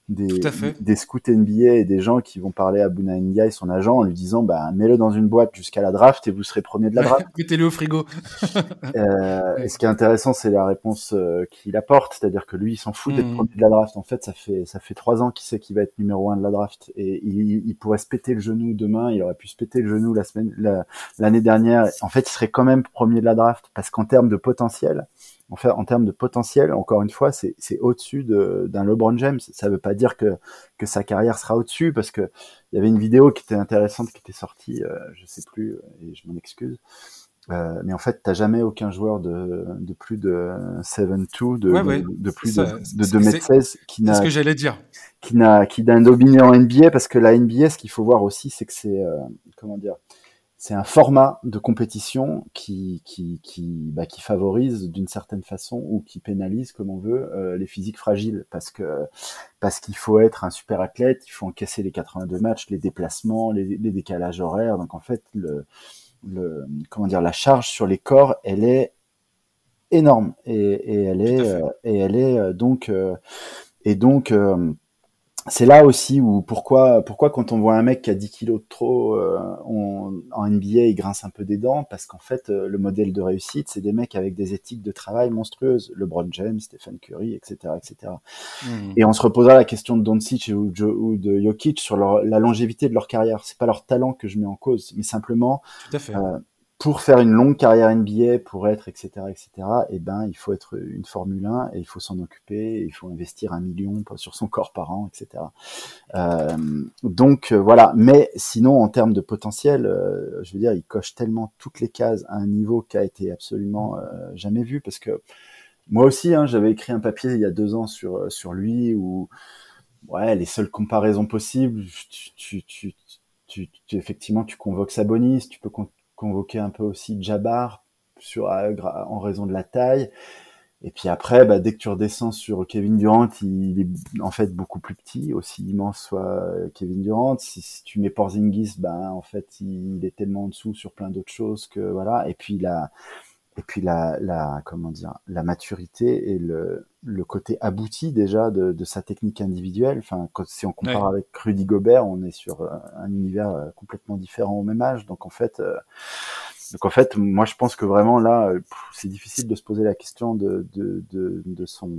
des, des scouts NBA et des gens qui vont parler à Buna et son agent en lui disant bah mets-le dans une boîte jusqu'à la draft et vous serez premier de la draft. Mettez-le au frigo. euh, et ce qui est intéressant c'est la réponse euh, qu'il apporte, c'est-à-dire que lui il s'en fout d'être hmm. premier de la draft. En fait ça fait ça fait trois ans qu'il sait qu'il va être numéro un de la draft et il, il, pourrait se péter le genou demain, il aurait pu se péter le genou la semaine l'année dernière. En fait il serait quand même premier de la draft parce qu'en termes de potentiel en fait, en termes de potentiel, encore une fois, c'est au-dessus d'un LeBron James. Ça ne veut pas dire que, que sa carrière sera au-dessus, parce que il y avait une vidéo qui était intéressante qui était sortie, euh, je sais plus, euh, et je m'en excuse. Euh, mais en fait, t'as jamais aucun joueur de, de plus de 7-2, de, de, plus de, de 2m16 qui n'a. ce que j'allais dire. Qui n'a, qui d'un dominé en NBA, parce que la NBA, ce qu'il faut voir aussi, c'est que c'est, euh, comment dire, c'est un format de compétition qui qui qui, bah, qui favorise d'une certaine façon ou qui pénalise comme on veut euh, les physiques fragiles. Parce que parce qu'il faut être un super athlète, il faut encaisser les 82 matchs, les déplacements, les, les décalages horaires. Donc en fait le le comment dire la charge sur les corps, elle est énorme. Et, et elle est euh, et elle est euh, donc et donc c'est là aussi où pourquoi pourquoi quand on voit un mec qui a 10 kilos de trop euh, en NBA il grince un peu des dents? Parce qu'en fait euh, le modèle de réussite c'est des mecs avec des éthiques de travail monstrueuses LeBron James Stephen Curry etc etc mmh. et on se reposera la question de Doncic ou, ou de Jokic sur leur, la longévité de leur carrière c'est pas leur talent que je mets en cause mais simplement Tout à fait. Euh, pour faire une longue carrière NBA, pour être, etc., etc., eh ben, il faut être une Formule 1 et il faut s'en occuper, il faut investir un million sur son corps par an, etc. Euh, donc, euh, voilà. Mais sinon, en termes de potentiel, euh, je veux dire, il coche tellement toutes les cases à un niveau qui a été absolument jamais vu parce que moi aussi, hein, j'avais écrit un papier il y a deux ans sur, sur lui où, ouais, les seules comparaisons possibles, tu, tu, tu, tu effectivement, tu convoques Sabonis, tu peux convoquer un peu aussi Jabbar sur, euh, en raison de la taille. Et puis après, bah, dès que tu redescends sur Kevin Durant, il est en fait beaucoup plus petit, aussi immense soit euh, Kevin Durant. Si, tu mets Porzingis, bah, en fait, il, est tellement en dessous sur plein d'autres choses que voilà. Et puis la, et puis la, la comment dire, la maturité et le, le côté abouti déjà de, de sa technique individuelle. Enfin, quand, si on compare avec Rudy Gobert, on est sur euh, un univers euh, complètement différent au même âge. Donc en fait, euh, donc en fait, moi je pense que vraiment là, c'est difficile de se poser la question de, de, de, de son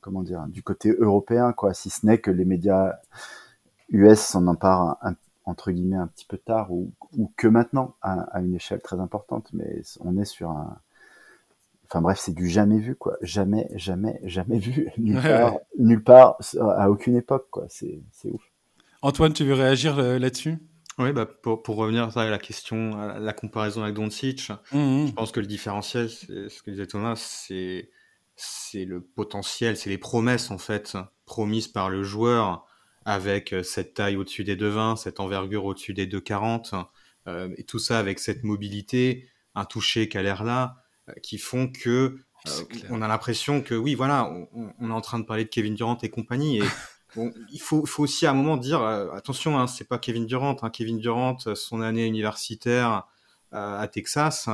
comment dire, du côté européen, quoi. Si ce n'est que les médias US s'en emparent un, entre guillemets un petit peu tard ou, ou que maintenant à, à, une échelle très importante, mais on est sur un enfin bref, c'est du jamais vu, quoi. Jamais, jamais, jamais vu. Nulle part, nulle part, à aucune époque, quoi. C'est ouf. Antoine, tu veux réagir là-dessus? Oui, bah pour, pour revenir à la question, à la comparaison avec Doncic, mmh, je pense que le différentiel, c'est ce que disait Thomas, c'est c'est le potentiel, c'est les promesses en fait promises par le joueur avec euh, cette taille au-dessus des 2,20, cette envergure au-dessus des 2,40, euh, et tout ça avec cette mobilité, un toucher qui a l'air là, euh, qui font que euh, on a l'impression que oui, voilà, on, on, est en train de parler de Kevin Durant et compagnie, et il faut, faut aussi à un moment dire attention, hein, c'est pas Kevin Durant, hein, Kevin Durant, son année universitaire à Texas,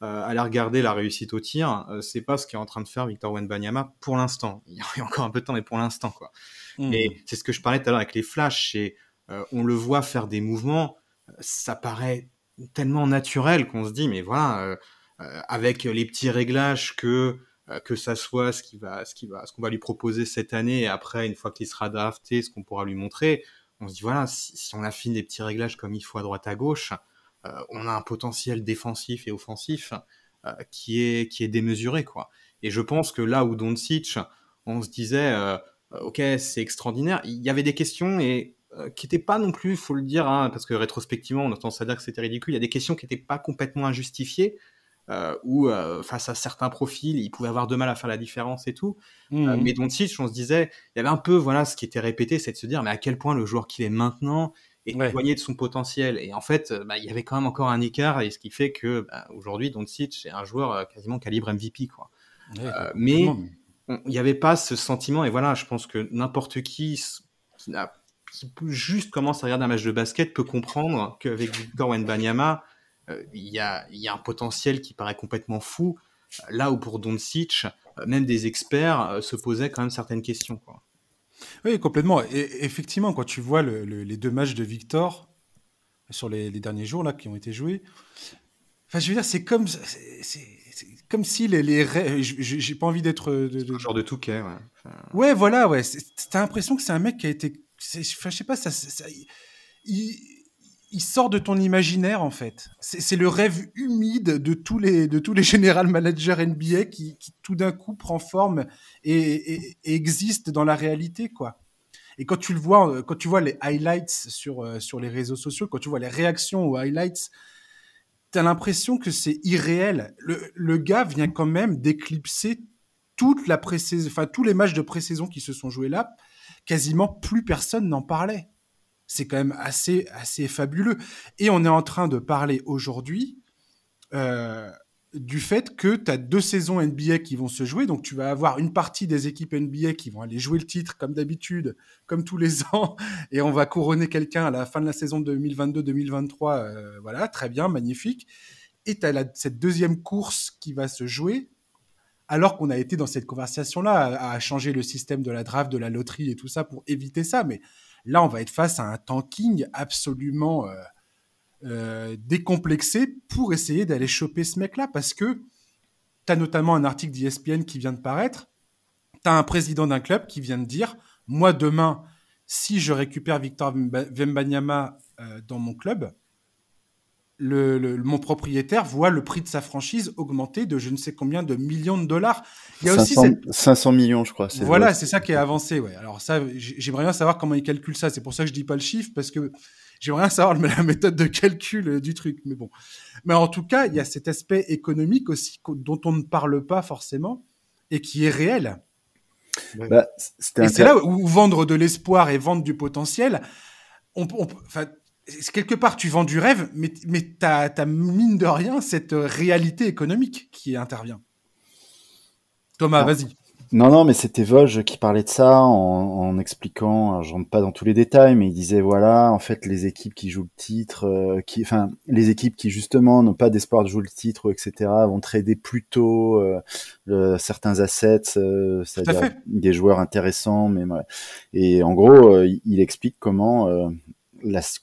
euh, aller regarder la réussite au tir, euh, c'est pas ce qu'est en train de faire Victor Wenbanyama pour l'instant. Il y a encore un peu de temps, mais pour l'instant, quoi. Mmh. Et c'est ce que je parlais tout à l'heure avec les flashs, et euh, on le voit faire des mouvements, ça paraît tellement naturel qu'on se dit, mais voilà, avec les petits réglages que que ça soit ce qui va, ce qui va, ce qu'on va lui proposer cette année, et après, une fois qu'il sera drafté, ce qu'on pourra lui montrer, on se dit voilà, si, on affine des petits réglages comme il faut à droite à gauche, euh, on a un potentiel défensif et offensif euh, qui est qui est démesuré quoi. Et je pense que là où Doncic, on se disait euh, ok c'est extraordinaire, il y avait des questions et qui n'étaient pas non plus, faut le dire, hein, parce que rétrospectivement, on a tendance à dire que c'était ridicule. Il y a des questions qui n'étaient pas complètement injustifiées, euh, où face à certains profils, il pouvait avoir de mal à faire la différence et tout. Mmh. mais Doncic, on se disait, il y avait un peu, voilà, ce qui était répété, c'est de se dire, mais à quel point le joueur qu'il est maintenant et ouais. de son potentiel. Et en fait, euh, bah, il y avait quand même encore un écart, et ce qui fait que bah, aujourd'hui, Doncic est un joueur euh, quasiment calibre MVP, quoi. Euh, mais il n'y avait pas ce sentiment, et voilà, je pense que n'importe qui qui, a, qui juste commence à regarder un match de basket peut comprendre qu'avec Victor Wenbanyama, il y, a, y a un potentiel qui paraît complètement fou, là où pour Doncic, même des experts se posaient quand même certaines questions, quoi. Oui, complètement. Et effectivement, quand tu vois les deux matchs de Victor sur les, derniers jours là qui ont été joués, enfin, je veux dire, c'est comme, c'est comme si les, les j'ai pas envie d'être de, un genre de touquet. Ouais, ouais voilà, ouais. T'as l'impression que c'est un mec qui a été, enfin, je sais pas, ça, ça il, il sort de ton imaginaire en fait. C'est le rêve humide de tous les de tous les général managers NBA qui, tout d'un coup prend forme et, existe dans la réalité quoi. Et quand tu le vois, quand tu vois les highlights sur euh, sur les réseaux sociaux, quand tu vois les réactions aux highlights, t'as l'impression que c'est irréel. Le, le gars vient quand même d'éclipser toute la enfin tous les matchs de pré-saison qui se sont joués là. Quasiment plus personne n'en parlait c'est quand même assez, assez fabuleux. Et on est en train de parler aujourd'hui euh, du fait que tu as deux saisons NBA qui vont se jouer. Donc, tu vas avoir une partie des équipes NBA qui vont aller jouer le titre comme d'habitude, comme tous les ans. Et on va couronner quelqu'un à la fin de la saison 2022-2023. Euh, voilà, très bien, magnifique. Et tu as cette deuxième course qui va se jouer. Alors qu'on a été dans cette conversation-là à, à changer le système de la draft, de la loterie et tout ça pour éviter ça. Mais Là, on va être face à un tanking absolument euh, euh, décomplexé pour essayer d'aller choper ce mec-là, parce que tu as notamment un article d'ESPN qui vient de paraître, tu as un président d'un club qui vient de dire, moi demain, si je récupère Victor Vembanyama euh, dans mon club, le, mon propriétaire voit le prix de sa franchise augmenter de je ne sais combien de millions de dollars. Il y a 500, aussi cette... 500 millions, je crois. Voilà, c'est ça qui est avancé. Ouais. Alors ça, j'aimerais bien savoir comment ils calculent ça. C'est pour ça que je dis pas le chiffre parce que j'aimerais bien savoir la méthode de calcul euh, du truc. Mais bon, mais en tout cas, il y a cet aspect économique aussi dont on ne parle pas forcément et qui est réel. Bah, et c'est là où vendre de l'espoir et vendre du potentiel, on, on, quelque part, tu vends du rêve, mais, mais tu as, mine de rien cette réalité économique qui intervient. Thomas, ah. vas-y. Non, non, mais c'était Vosges qui parlait de ça en, expliquant, je rentre pas dans tous les détails, mais il disait voilà, en fait, les équipes qui jouent le titre, euh, qui, enfin, les équipes qui justement n'ont pas d'espoir de jouer le titre, etc., vont trader plutôt euh, certains assets, euh, c'est-à-dire des joueurs intéressants, mais Et en gros, il explique comment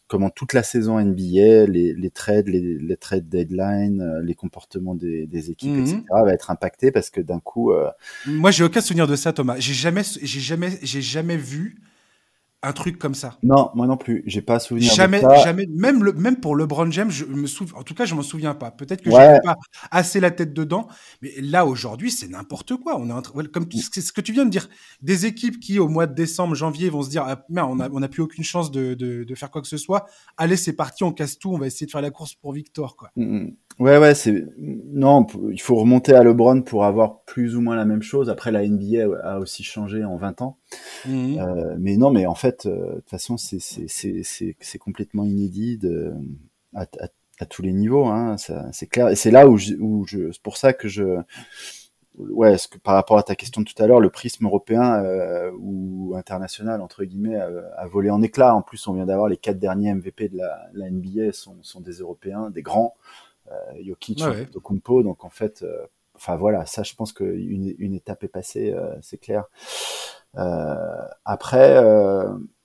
comment toute la saison NBA, les, les trades, les, les trades deadline, euh, les comportements des, des équipes, mhm. etc., va être impacté parce que d'un coup. Euh... Moi, j'ai aucun souvenir de ça, Thomas. J'ai jamais, j'ai jamais, j'ai jamais vu un truc comme ça. Non, moi non plus. J'ai pas souvenir jamais, de ça. Jamais, même, le, même pour LeBron James, je me souviens, en tout cas, je m'en souviens pas. Peut-être que ouais. j'ai pas assez la tête dedans. Mais là, aujourd'hui, c'est n'importe quoi. On est comme ce que tu viens de dire, des équipes qui, au mois de décembre, janvier, vont se dire, ah, on n'a on a plus aucune chance de, de, de, faire quoi que ce soit. Allez, c'est parti, on casse tout, on va essayer de faire la course pour Victor, quoi. Mmh. Ouais, ouais, c'est non, il faut remonter à LeBron pour avoir plus ou moins la même chose. Après, la NBA a aussi changé en 20 ans. Mmh. Euh, mais non, mais en fait, euh, de toute façon, c'est complètement inédit de, à, à, à, tous les niveaux. Hein, c'est clair. Et c'est là où je, où je c'est pour ça que je, ouais, ce que, par rapport à ta question de tout à l'heure, le prisme européen euh, ou international entre guillemets a, a, volé en éclats. En plus, on vient d'avoir les quatre derniers MVP de la, la NBA sont, sont des Européens, des grands. Euh, Jokic, ouais. Donc en fait, euh, enfin voilà, ça, je pense qu'une une étape est passée, c'est clair. Après,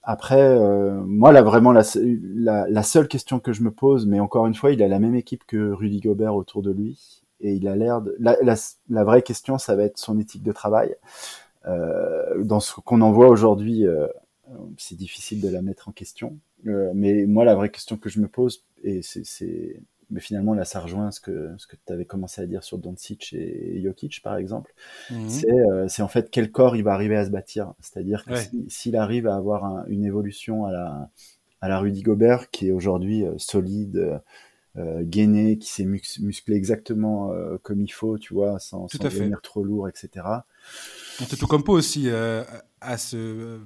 après, moi là vraiment la, seule question que je me pose, mais encore une fois, il a la même équipe que Rudy Gobert autour de lui, et il a l'air de. La, la, la, vraie question, ça va être son éthique de travail. dans ce qu'on en voit aujourd'hui, c'est difficile de la mettre en question. mais moi, la vraie question que je me pose, et c'est mais finalement là ça rejoint ce que ce que tu avais commencé à dire sur Doncic et Jokic par exemple. Mmh. c'est euh, c'est en fait quel corps il va arriver à se bâtir. C'est-à-dire que s'il si, arrive à avoir un, une évolution à la à la Rudy Gobert qui est aujourd'hui euh, solide euh, gainé qui s'est mus musclé exactement euh, comme il faut tu vois sans, sans devenir trop lourd etc Antetokounmpo aussi à ce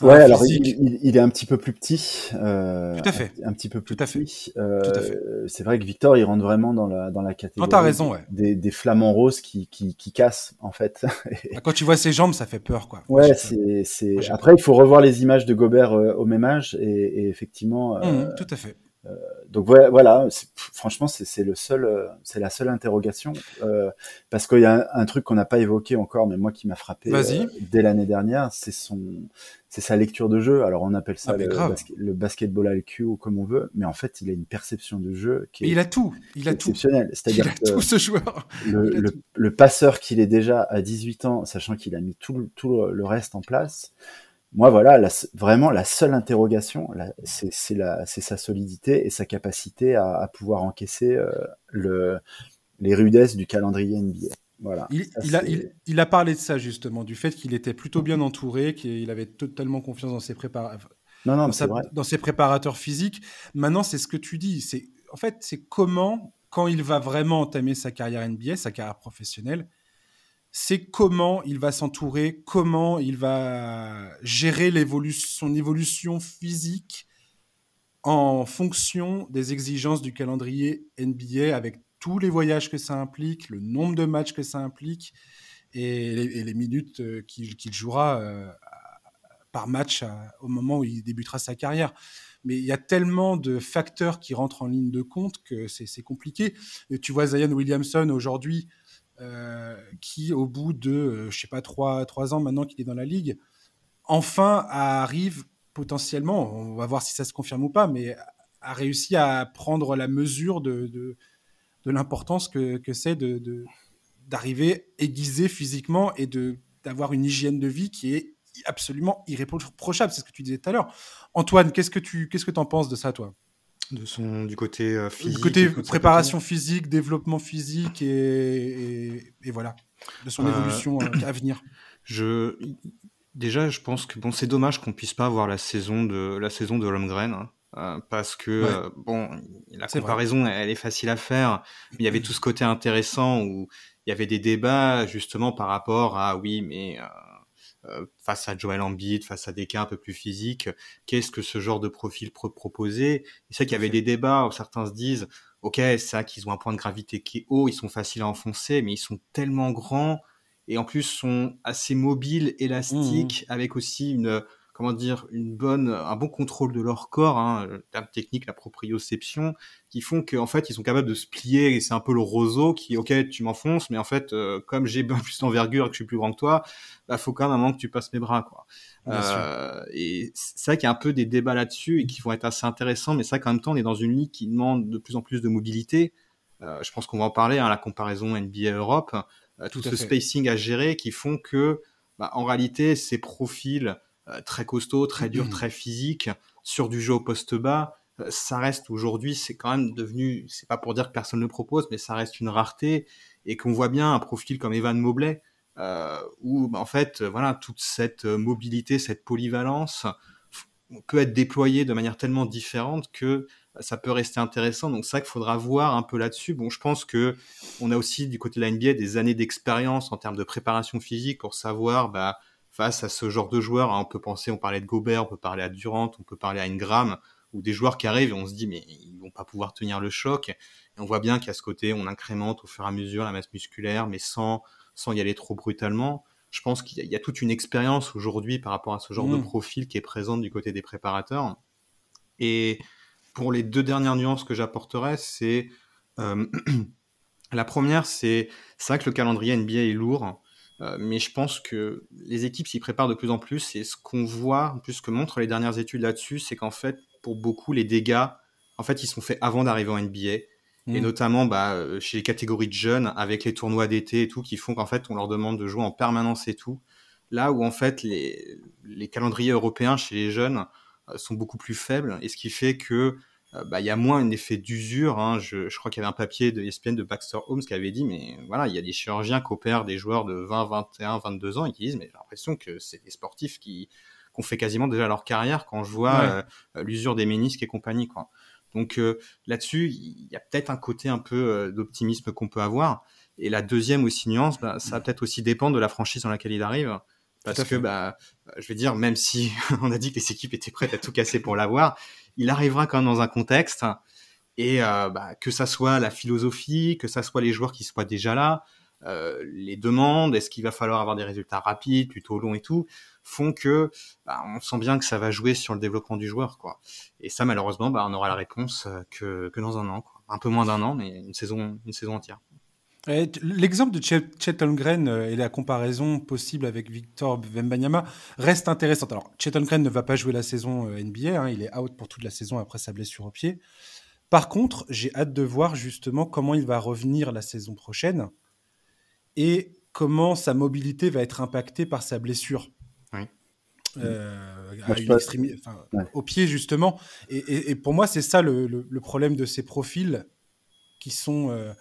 Ouais, alors il, il, il, est un petit peu plus petit. Euh, Tout à fait. Un, un petit peu plus Tout à fait. petit. Euh, c'est vrai que Victor, il rentre vraiment dans la, dans la catégorie non, as raison, ouais. des, des flamants roses qui, qui, qui cassent, en fait. Ah, quand tu vois ses jambes, ça fait peur, quoi. Ouais, c'est, c'est. Après, il faut revoir les images de Gobert euh, au même âge, et, et effectivement. Mmh, tout à fait. Euh, donc voilà, voilà franchement, c'est le seul, euh, c'est la seule interrogation euh, parce qu'il y a un, un truc qu'on n'a pas évoqué encore, mais moi qui m'a frappé euh, dès l'année dernière, c'est son, c'est sa lecture de jeu. Alors on appelle ça ah, le, basket, le, basketball IQ ou comme on veut, mais en fait, il a une perception de jeu qui est il a tout, il a exceptionnel. C'est-à-dire que tout ce joueur. Le, le, tout. le passeur qu'il est déjà à 18 ans, sachant qu'il a mis tout, tout le reste en place moi, voilà, la, vraiment la seule interrogation, c'est sa solidité et sa capacité à, à pouvoir encaisser euh, le, les rudesses du calendrier NBA. Voilà. Il, ça, il, a, il, il, a, parlé de ça justement, du fait qu'il était plutôt bien entouré, qu'il avait totalement confiance dans ses, non, non, dans, sa, dans ses préparateurs physiques. Maintenant, c'est ce que tu dis. C'est en fait, c'est comment, quand il va vraiment entamer sa carrière NBA, sa carrière professionnelle, c'est comment il va s'entourer, comment il va gérer son évolution physique en fonction des exigences du calendrier NBA avec tous les voyages que ça implique, le nombre de matchs que ça implique et les, minutes euh, qu'il qu jouera euh, par match à, au moment où il débutera sa carrière. Mais il y a tellement de facteurs qui rentrent en ligne de compte que c'est compliqué. Tu vois Zion Williamson aujourd'hui, euh, qui, au bout de, euh, je sais pas, trois, trois ans maintenant qu'il est dans la ligue, enfin arrive potentiellement, on va voir si ça se confirme ou pas, mais a réussi à prendre la mesure de, de, de l'importance que, que c'est de, d'arriver aiguisé physiquement et de d'avoir une hygiène de vie qui est absolument irréprochable. C'est ce que tu disais tout à l'heure. Antoine, qu'est-ce que tu qu'est-ce que en penses de ça, toi? De son du côté euh, physique, du côté préparation physique, développement physique et, et, et voilà de son euh, évolution euh, à venir. Je déjà je pense que bon c'est dommage qu'on puisse pas avoir la saison de la saison de hein, euh, parce que ouais. euh, bon la comparaison elle est facile à faire mais il y avait tout ce côté intéressant où il y avait des débats justement par rapport à oui mais euh, face à Joel Embiid, face à des cas un peu plus physiques, qu'est-ce que ce genre de profil peut proposer? C'est vrai qu'il y avait des débats où certains se disent, ok, c'est ça qu'ils ont un point de gravité qui est haut, ils sont faciles à enfoncer, mais ils sont tellement grands et en plus sont assez mobiles, élastiques, mmh. avec aussi une comment dire, une bonne, un bon contrôle de leur corps, hein, le terme technique, la proprioception, qui font qu'en fait, ils sont capables de se plier, et c'est un peu le roseau qui, ok, tu m'enfonces, mais en fait, euh, comme j'ai plus d'envergure et que je suis plus grand que toi, bah, faut quand même un moment que tu passes mes bras, quoi. Euh, et c'est vrai qu'il y a un peu des débats là-dessus et qui vont être assez intéressants, mais c'est vrai qu'en même temps, on est dans une ligue qui demande de plus en plus de mobilité. Euh, je pense qu'on va en parler, hein, la comparaison NBA Europe, euh, tout, tout ce spacing à gérer qui font que, bah, en réalité, ces profils très costaud, très dur, très physique, sur du jeu au poste bas. ça reste aujourd'hui, c'est quand même devenu, c'est pas pour dire que personne ne le propose, mais ça reste une rareté et qu'on voit bien un profil comme Evan Mobley euh, où bah, en fait, voilà, toute cette mobilité, cette polyvalence peut être déployée de manière tellement différente que ça peut rester intéressant. Donc ça qu'il faudra voir un peu là-dessus. Bon, je pense que on a aussi du côté de la NBA des années d'expérience en termes de préparation physique pour savoir, bah, face à ce genre de joueurs, hein, on peut penser, on parlait de Gobert, on peut parler à Durant, on peut parler à Ingram, ou des joueurs qui arrivent et on se dit mais ils vont pas pouvoir tenir le choc. Et on voit bien qu'à ce côté, on incrémente au fur et à mesure la masse musculaire, mais sans sans y aller trop brutalement. Je pense qu'il y, a toute une expérience aujourd'hui par rapport à ce genre de mmh. profil qui est présente du côté des préparateurs. Et pour les deux dernières nuances que j'apporterai, c'est euh, la première, c'est vrai que le calendrier NBA est lourd, euh, mais je pense que les équipes s'y préparent de plus en plus. Et ce qu'on voit, plus que montrent les dernières études là-dessus, c'est qu'en fait, pour beaucoup, les dégâts, en fait, ils sont faits avant d'arriver en NBA et mmh. notamment bah, euh, chez les catégories de jeunes avec les tournois d'été et tout qui font qu'en fait on leur demande de jouer en permanence et tout là où en fait les, les calendriers européens chez les jeunes euh, sont beaucoup plus faibles et ce qui fait que euh, bah, il y a moins un effet d'usure hein. je, je, crois qu'il y avait un papier de ESPN de Baxter Holmes qui avait dit mais voilà il y a des chirurgiens qui opèrent des joueurs de 20 21 22 ans et qui disent mais j'ai l'impression que c'est des sportifs qui qu'on fait quasiment déjà leur carrière quand je vois l'usure des ménisques et compagnie quoi donc euh, là-dessus, il y a peut-être un côté un peu euh, d'optimisme qu'on peut avoir. Et la deuxième aussi nuance, bah, ça va peut-être aussi dépendre de la franchise dans laquelle il arrive. Parce que, bah, je veux dire, même si on a dit que les équipes étaient prêtes à tout casser pour l'avoir, il arrivera quand même dans un contexte et euh, bah, que ça soit la philosophie, que ça soit les joueurs qui soient déjà là, euh, les demandes, est-ce qu'il va falloir avoir des résultats rapides, plutôt longs et tout, font que bah, on sent bien que ça va jouer sur le développement du joueur, quoi. Et ça, malheureusement, bah, on aura la réponse euh, que, que dans un an, quoi. un peu moins d'un an, mais une saison, une saison entière. L'exemple de Chet Holmgren euh, et la comparaison possible avec Victor Wembanyama reste intéressante. Alors, Chet Holmgren ne va pas jouer la saison NBA, hein, il est out pour toute la saison après sa blessure au pied. Par contre, j'ai hâte de voir justement comment il va revenir la saison prochaine et comment sa mobilité va être impactée par sa blessure. Euh, au pied justement. Et, pour moi, c'est ça le, problème de ces profils qui sont, euh,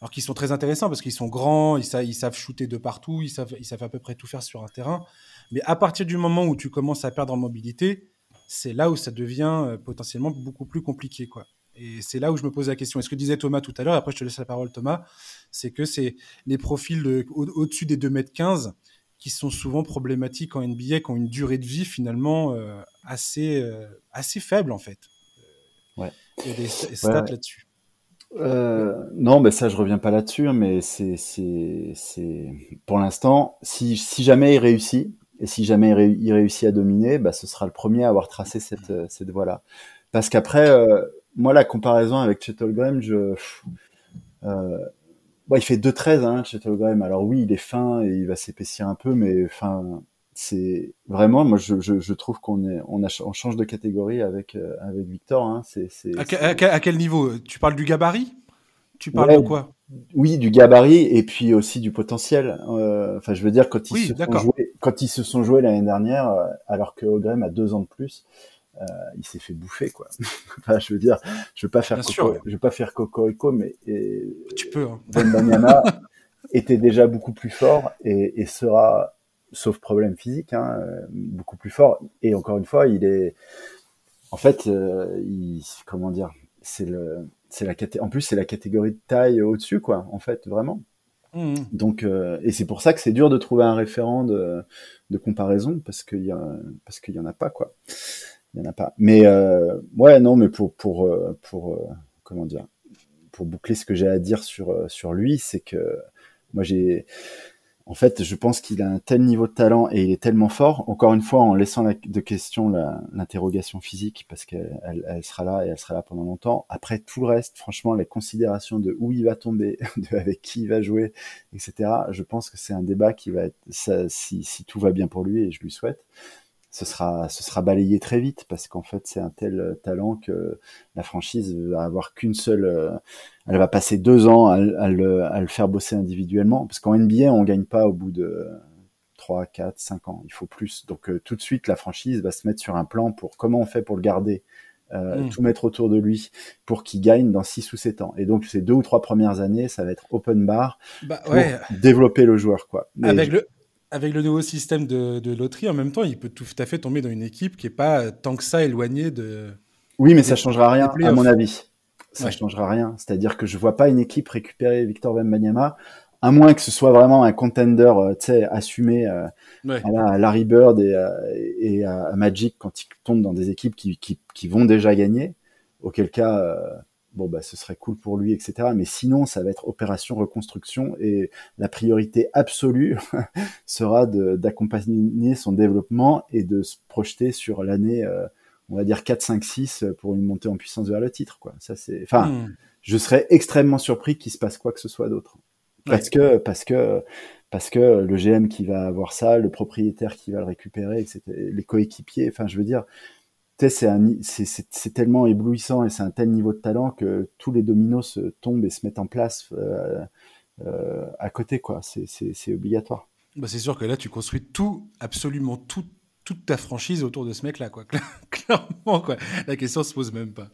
alors qui sont très intéressants parce qu'ils sont grands, ils, ils, savent shooter de partout, ils savent, ils savent à peu près tout faire sur un terrain. Mais à partir du moment où tu commences à perdre en mobilité, c'est là où ça devient euh, potentiellement beaucoup plus compliqué, quoi. Et c'est là où je me pose la question. est ce que disait Thomas tout à l'heure, après je te laisse la parole Thomas, c'est que c'est les profils au-dessus des 2m15 qui sont souvent problématiques en NBA, qui ont une durée de vie finalement euh, assez, euh, assez faible en fait. Ouais. Il y a des stats là-dessus. Euh, non, mais ça, je reviens pas là-dessus, hein, mais c'est, c'est, c'est, pour l'instant, si, si jamais il réussit, et si jamais il, réussit à dominer, bah, ce sera le premier à avoir tracé cette, cette voie-là. Parce qu'après, moi, la comparaison avec Chet Holmgren, je, euh, bon, il fait 2-13, hein, Chet Holmgren. Alors oui, il est fin et il va s'épaissir un peu, mais enfin, c'est vraiment, moi, je, je, je trouve qu'on est, on, a, on change de catégorie avec euh, avec Victor. Hein, c'est, à, à, quel niveau? Tu parles du gabarit? Tu parles de quoi? Oui, du gabarit et puis aussi du potentiel. Euh, enfin, je veux dire quand ils se sont joués, quand ils se sont joués l'année dernière, euh, alors que Holmgren a deux ans de plus. Euh, il s'est fait bouffer quoi. enfin, je veux dire, je veux pas faire coco, je veux pas faire cocorico, mais et, tu peux. Hein. Ben était déjà beaucoup plus fort et, et sera, sauf problème physique, hein, beaucoup plus fort. Et encore une fois, il est, en fait, euh, il, comment dire, c'est le, c'est la en plus c'est la catégorie de taille au-dessus quoi, en fait, vraiment. Mmh. Donc, euh, et c'est pour ça que c'est dur de trouver un référent de, de comparaison parce qu'il y a, parce qu'il y en a pas quoi il y en a pas. Mais euh, ouais, non, mais pour pour euh, pour euh, comment dire, pour boucler ce que j'ai à dire sur sur lui, c'est que moi j'ai en fait, je pense qu'il a un tel niveau de talent et il est tellement fort. Encore une fois, en laissant la, de question l'interrogation physique, parce qu'elle elle, sera là et elle sera là pendant longtemps. Après tout le reste, franchement, les considérations de où il va tomber, de avec qui il va jouer, etc. Je pense que c'est un débat qui va être, si tout va bien pour lui et je lui souhaite, ce sera, ce sera balayé très vite parce qu'en fait, c'est un tel euh, talent que la franchise va avoir qu'une seule. Euh, elle va passer deux ans à, le, à, le, faire bosser individuellement parce qu'en NBA, on gagne pas au bout de 3, 4, 5 ans. Il faut plus. Donc tout de suite, la franchise va se mettre sur un plan pour comment on fait pour le garder euh, mm. tout mettre autour de lui pour qu'il gagne dans 6 ou 7 ans. Et donc, ces deux ou trois premières années, ça va être open bar bah, pour développer le joueur. Quoi. avec, le, avec le nouveau système de, de, loterie, en même temps, il peut tout à fait tomber dans une équipe qui n'est pas tant que ça éloignée de. Oui, mais ça changera rien, à mon avis. Ça changera rien. C'est-à-dire que je vois pas une équipe récupérer Victor Wembanyama à moins que ce soit vraiment un contender, euh, tu sais, assumé euh, à Larry Bird et, euh, et, à Magic quand ils tombent dans des équipes qui, qui, qui vont déjà gagner, auquel cas, bon, bah, ce serait cool pour lui, etc. Mais sinon, ça va être opération reconstruction et la priorité absolue sera d'accompagner son développement et de se projeter sur l'année, on va dire 4, 5, 6 pour une montée en puissance vers le titre, quoi. Ça, c'est, enfin, hmm. je serais extrêmement surpris qu'il se passe quoi que ce soit d'autre. Parce que, parce que, parce que le GM qui va avoir ça, le propriétaire qui va le récupérer, etc., les coéquipiers, enfin, je veux dire, c'est tellement éblouissant et c'est un tel niveau de talent que tous les dominos se tombent et se mettent en place euh, euh, à côté, quoi. C'est obligatoire. Bah c'est sûr que là, tu construis tout, absolument tout, toute ta franchise autour de ce mec-là, quoi. Clairement, quoi. La question se pose même pas.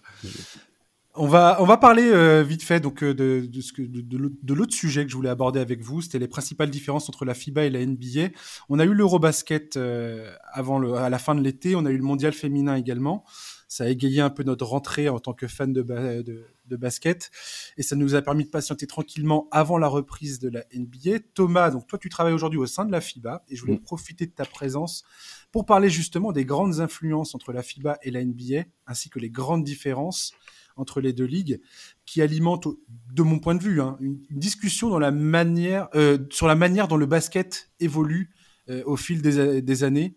On va, on va parler euh, vite fait donc euh, de, de, ce que, de, de l'autre sujet que je voulais aborder avec vous. C'était les principales différences entre la FIBA et la NBA. On a eu l'Eurobasket euh, avant le, à la fin de l'été. On a eu le Mondial féminin également. Ça a égayé un peu notre rentrée en tant que fan de, de, de, basket et ça nous a permis de patienter tranquillement avant la reprise de la NBA. Thomas, donc toi tu travailles aujourd'hui au sein de la FIBA et je voulais profiter de ta présence pour parler justement des grandes influences entre la FIBA et la NBA ainsi que les grandes différences entre les deux ligues, qui alimente, de mon point de vue, hein, une, discussion euh, sur la manière dont le basket évolue euh, au fil des, années.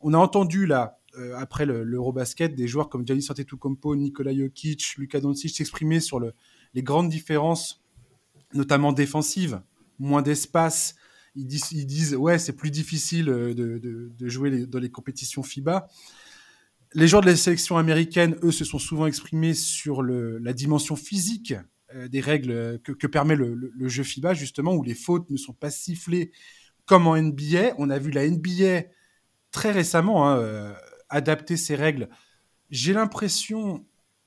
On a entendu là, euh, après l'Eurobasket, des joueurs comme Giannis Antetokounmpo, Nikola Jokic, Luka Doncic s'exprimer sur le, les grandes différences, notamment défensives, moins d'espace. Ils disent, ils disent, ouais, c'est plus difficile de jouer dans les compétitions FIBA les joueurs de la sélection américaine, eux, se sont souvent exprimés sur la dimension physique euh, des règles que, permet le, jeu FIBA, justement, où les fautes ne sont pas sifflées comme en NBA. On a vu la NBA très récemment hein, euh, adapter ses règles. J'ai l'impression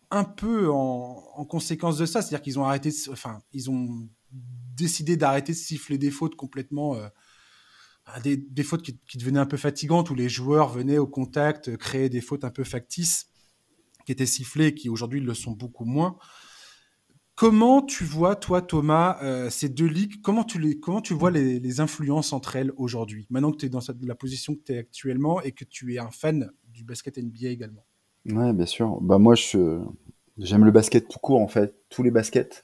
un peu en, en, conséquence de ça, c'est-à-dire qu'ils ont arrêté, enfin, ils ont décidé d'arrêter de siffler des fautes complètement. Euh, des, fautes qui, devenaient un peu fatigantes, où les joueurs venaient au contact, euh, créer des fautes un peu factices, qui étaient sifflées, qui aujourd'hui le sont beaucoup moins. Comment tu vois, toi, Thomas, euh, ces deux ligues, comment tu, les, comment tu vois les, influences entre elles aujourd'hui, maintenant que tu es dans la position que tu es actuellement et que tu es un fan du basket NBA également? Ouais, bien sûr. Bah, moi, j'aime le basket tout court, en fait, tous les baskets.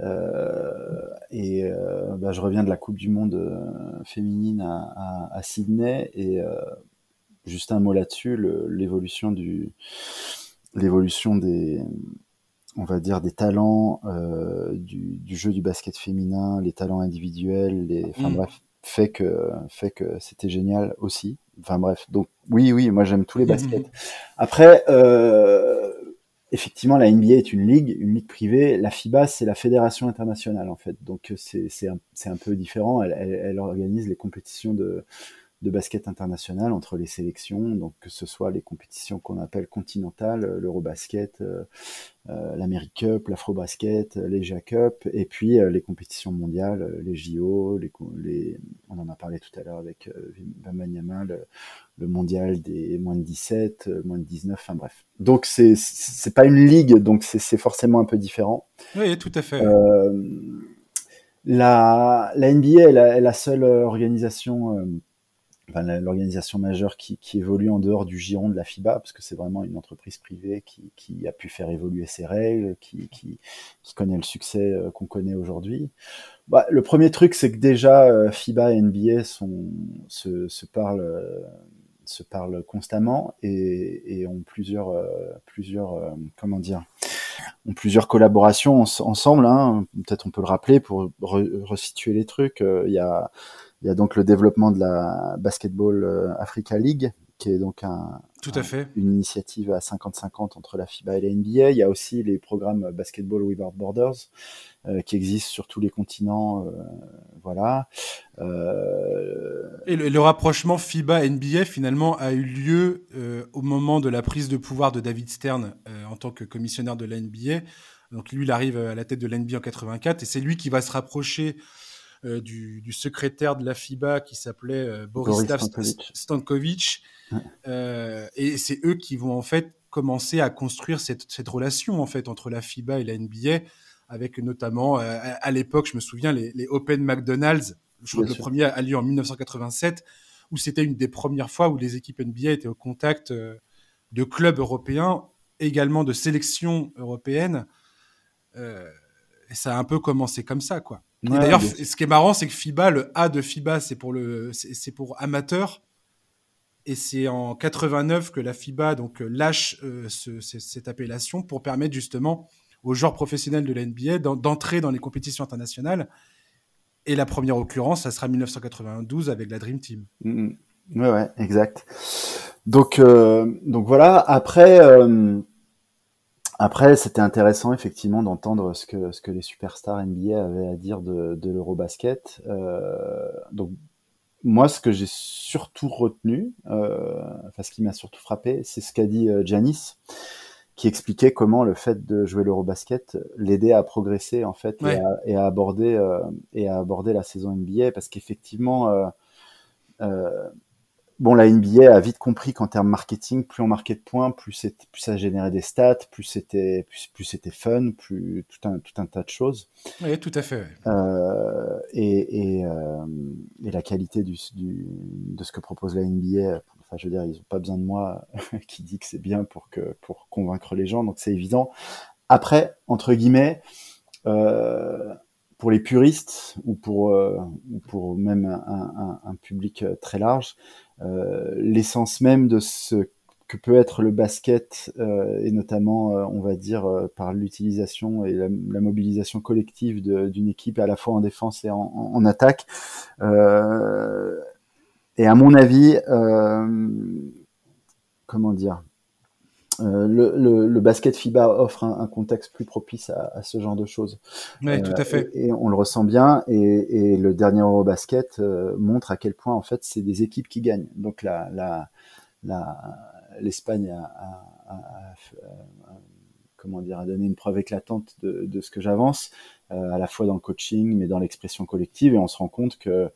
Euh, et euh, bah, je reviens de la Coupe du Monde euh, féminine à, à, à Sydney et juste un mot là-dessus, l'évolution du l'évolution des on va dire des talents euh, du, du, jeu du basket féminin, les talents individuels, les, enfin mm. bref, fait que fait que c'était génial aussi. Enfin bref, donc oui oui, moi j'aime tous les mm, mm, baskets. Après, euh, effectivement, la NBA est une ligue, une ligue privée. La FIBA, c'est la fédération internationale, en fait. Donc, c'est un, un, peu différent. Elle, organise les compétitions de, de basket international entre les sélections, donc que ce soit les compétitions qu'on appelle continentales, euh, l'Eurobasket, euh, euh, l'Americup, l'Afrobasket, les Cup, et puis euh, les compétitions mondiales, les JO, les, les, on en a parlé tout à l'heure avec euh, le, le, mondial des moins de 17, moins de 19, enfin bref. Donc c'est c'est pas une ligue, donc c'est forcément un peu différent. Oui, tout à fait. la, la NBA est la, est la seule organisation l'organisation majeure qui, qui, évolue en dehors du giron de la FIBA, parce que c'est vraiment une entreprise privée qui, qui, a pu faire évoluer ses règles, qui, qui connaît le succès euh, qu'on connaît aujourd'hui. Bah, le premier truc, c'est que déjà euh, FIBA et NBA sont, se, se parlent euh, se parlent constamment et, et ont plusieurs plusieurs comment dire ont plusieurs collaborations ensemble hein. peut-être on peut le rappeler pour resituer les trucs il y a il y a donc le développement de la Basketball euh, Africa League qui est donc un, Tout à fait. une initiative à 50-50 entre la FIBA et la NBA. Il y a aussi les programmes Basketball Without Borders euh, qui existent sur tous les continents. Euh, voilà. Euh... Et le, le, rapprochement FIBA-NBA finalement a eu lieu euh, au moment de la prise de pouvoir de David Stern en tant que commissionnaire de la NBA. Donc lui, il arrive à la tête de l'NBA en 84 et c'est lui qui va se rapprocher euh, du, du, secrétaire de la FIBA qui s'appelait euh, Borislav Stankovic. Stankovic. Ouais. Euh, et c'est eux qui vont en fait commencer à construire cette, cette, relation en fait entre la FIBA et la NBA, avec notamment euh, à, l'époque, je me souviens, les, les Open McDonald's. Je crois que le premier a lieu en 1987, où c'était une des premières fois où les équipes NBA étaient au contact de clubs européens, également de sélections européennes. Euh, et ça a un peu commencé comme ça, quoi. Ouais, D'ailleurs, ce qui est marrant, c'est que FIBA, le A de FIBA, c'est pour le, c'est pour amateur. Et c'est en 89 que la FIBA donc lâche euh, ce, cette appellation pour permettre justement aux joueurs professionnels de la NBA d'entrer dans les compétitions internationales. Et la première occurrence, ça sera 1992 avec la Dream Team. Mmh. Ouais, ouais, exact. Donc, euh, donc voilà. Après. Euh après, c'était intéressant effectivement d'entendre ce que, ce que les superstars NBA avaient à dire de, de l'Eurobasket. Euh, donc, moi, ce que j'ai surtout retenu, euh, enfin, ce qui m'a surtout frappé, c'est ce qu'a dit euh, Janis, qui expliquait comment le fait de jouer l'Eurobasket l'aidait à progresser en fait ouais. et, à, et, à, aborder euh, et à aborder la saison NBA, parce qu'effectivement. Euh, euh, bon, la NBA a vite compris qu'en termes marketing, plus on marquait de points, plus, plus ça générait des stats, plus c'était plus, plus c'était fun, plus tout un, tout un tas de choses. Oui, tout à fait. Euh, et, et, euh, et, la qualité du, du, de ce que propose la NBA, enfin, je veux dire, ils n'ont pas besoin de moi qui dit que c'est bien pour, que, pour convaincre les gens, donc c'est évident. Après, entre guillemets, euh, pour les puristes ou pour, euh, ou pour même un, public très large, euh, l'essence même de ce que peut être le basket euh, et notamment, euh, on va dire, par l'utilisation et la, mobilisation collective d'une équipe à la fois en défense et en, en attaque. et à mon avis, comment dire, euh, le, le, le, basket FIBA offre un, un contexte plus propice à, à, ce genre de choses. Oui, euh, tout à fait. Et, et, on le ressent bien. Et, et le dernier Eurobasket euh, montre à quel point, en fait, c'est des équipes qui gagnent. Donc, la, la, la, l'Espagne a, a, a, comment dire, a donné une preuve éclatante de, de ce que j'avance, euh, à la fois dans le coaching, mais dans l'expression collective. Et on se rend compte que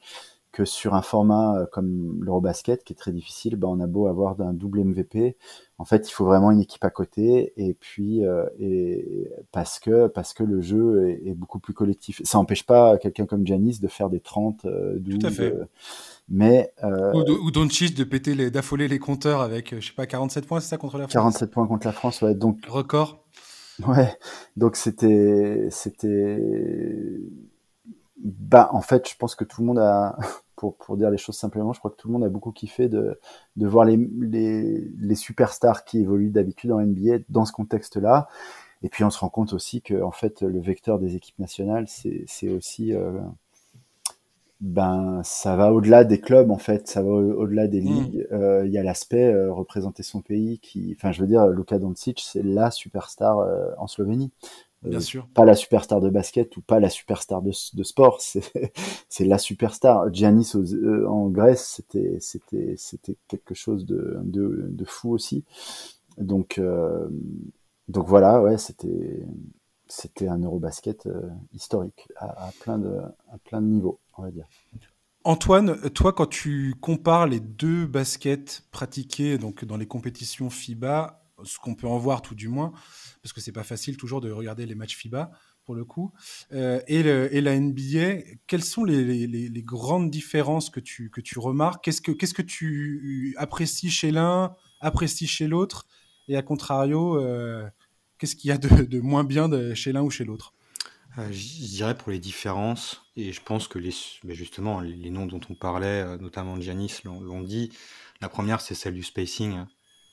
que sur un format comme l'Eurobasket, qui est très difficile, ben on a beau avoir un double MVP, en fait, il faut vraiment une équipe à côté, et puis euh, et parce que parce que le jeu est, est beaucoup plus collectif. Ça n'empêche pas quelqu'un comme Janis de faire des 30, euh, 12, Tout à fait. Euh, mais euh, ou, ou Doncic de péter les d'affoler les compteurs avec je sais pas 47 points, c'est ça contre la France? 47 points contre la France, ouais. Donc record. Ouais. Donc c'était c'était bah, en fait, je pense que tout le monde a, pour, pour dire les choses simplement, je crois que tout le monde a beaucoup kiffé de, de voir les, les, les superstars qui évoluent d'habitude en NBA dans ce contexte-là. Et puis on se rend compte aussi que en fait le vecteur des équipes nationales, c'est aussi euh, ben ça va au-delà des clubs en fait, ça va au-delà des ligues. Il mmh. euh, y a l'aspect euh, représenter son pays qui, enfin je veux dire, Luka Doncic c'est la superstar en Slovénie. Bien euh, sûr. Pas la superstar de basket ou pas la superstar de, de sport, c'est la superstar. Giannis euh, en Grèce, c'était c'était c'était quelque chose de, de, de fou aussi. Donc euh, donc voilà, ouais, c'était c'était un Eurobasket euh, historique à, à, plein de à plein de niveaux, on va dire. Antoine, toi, quand tu compares les deux baskets pratiqués donc dans les compétitions FIBA, ce qu'on peut en voir tout du moins, parce que c'est pas facile toujours de regarder les matchs FIBA pour le coup, euh, et, la NBA, quelles sont les, grandes différences que tu, que tu remarques? Qu'est-ce que, que tu apprécies chez l'un, apprécies chez l'autre? Et à contrario, euh, qu'est-ce qu'il y a de, moins bien chez l'un ou chez l'autre? Euh, je dirais pour les différences, et je pense que les, justement les noms dont on parlait, notamment Giannis, l'ont dit. La première, c'est celle du spacing.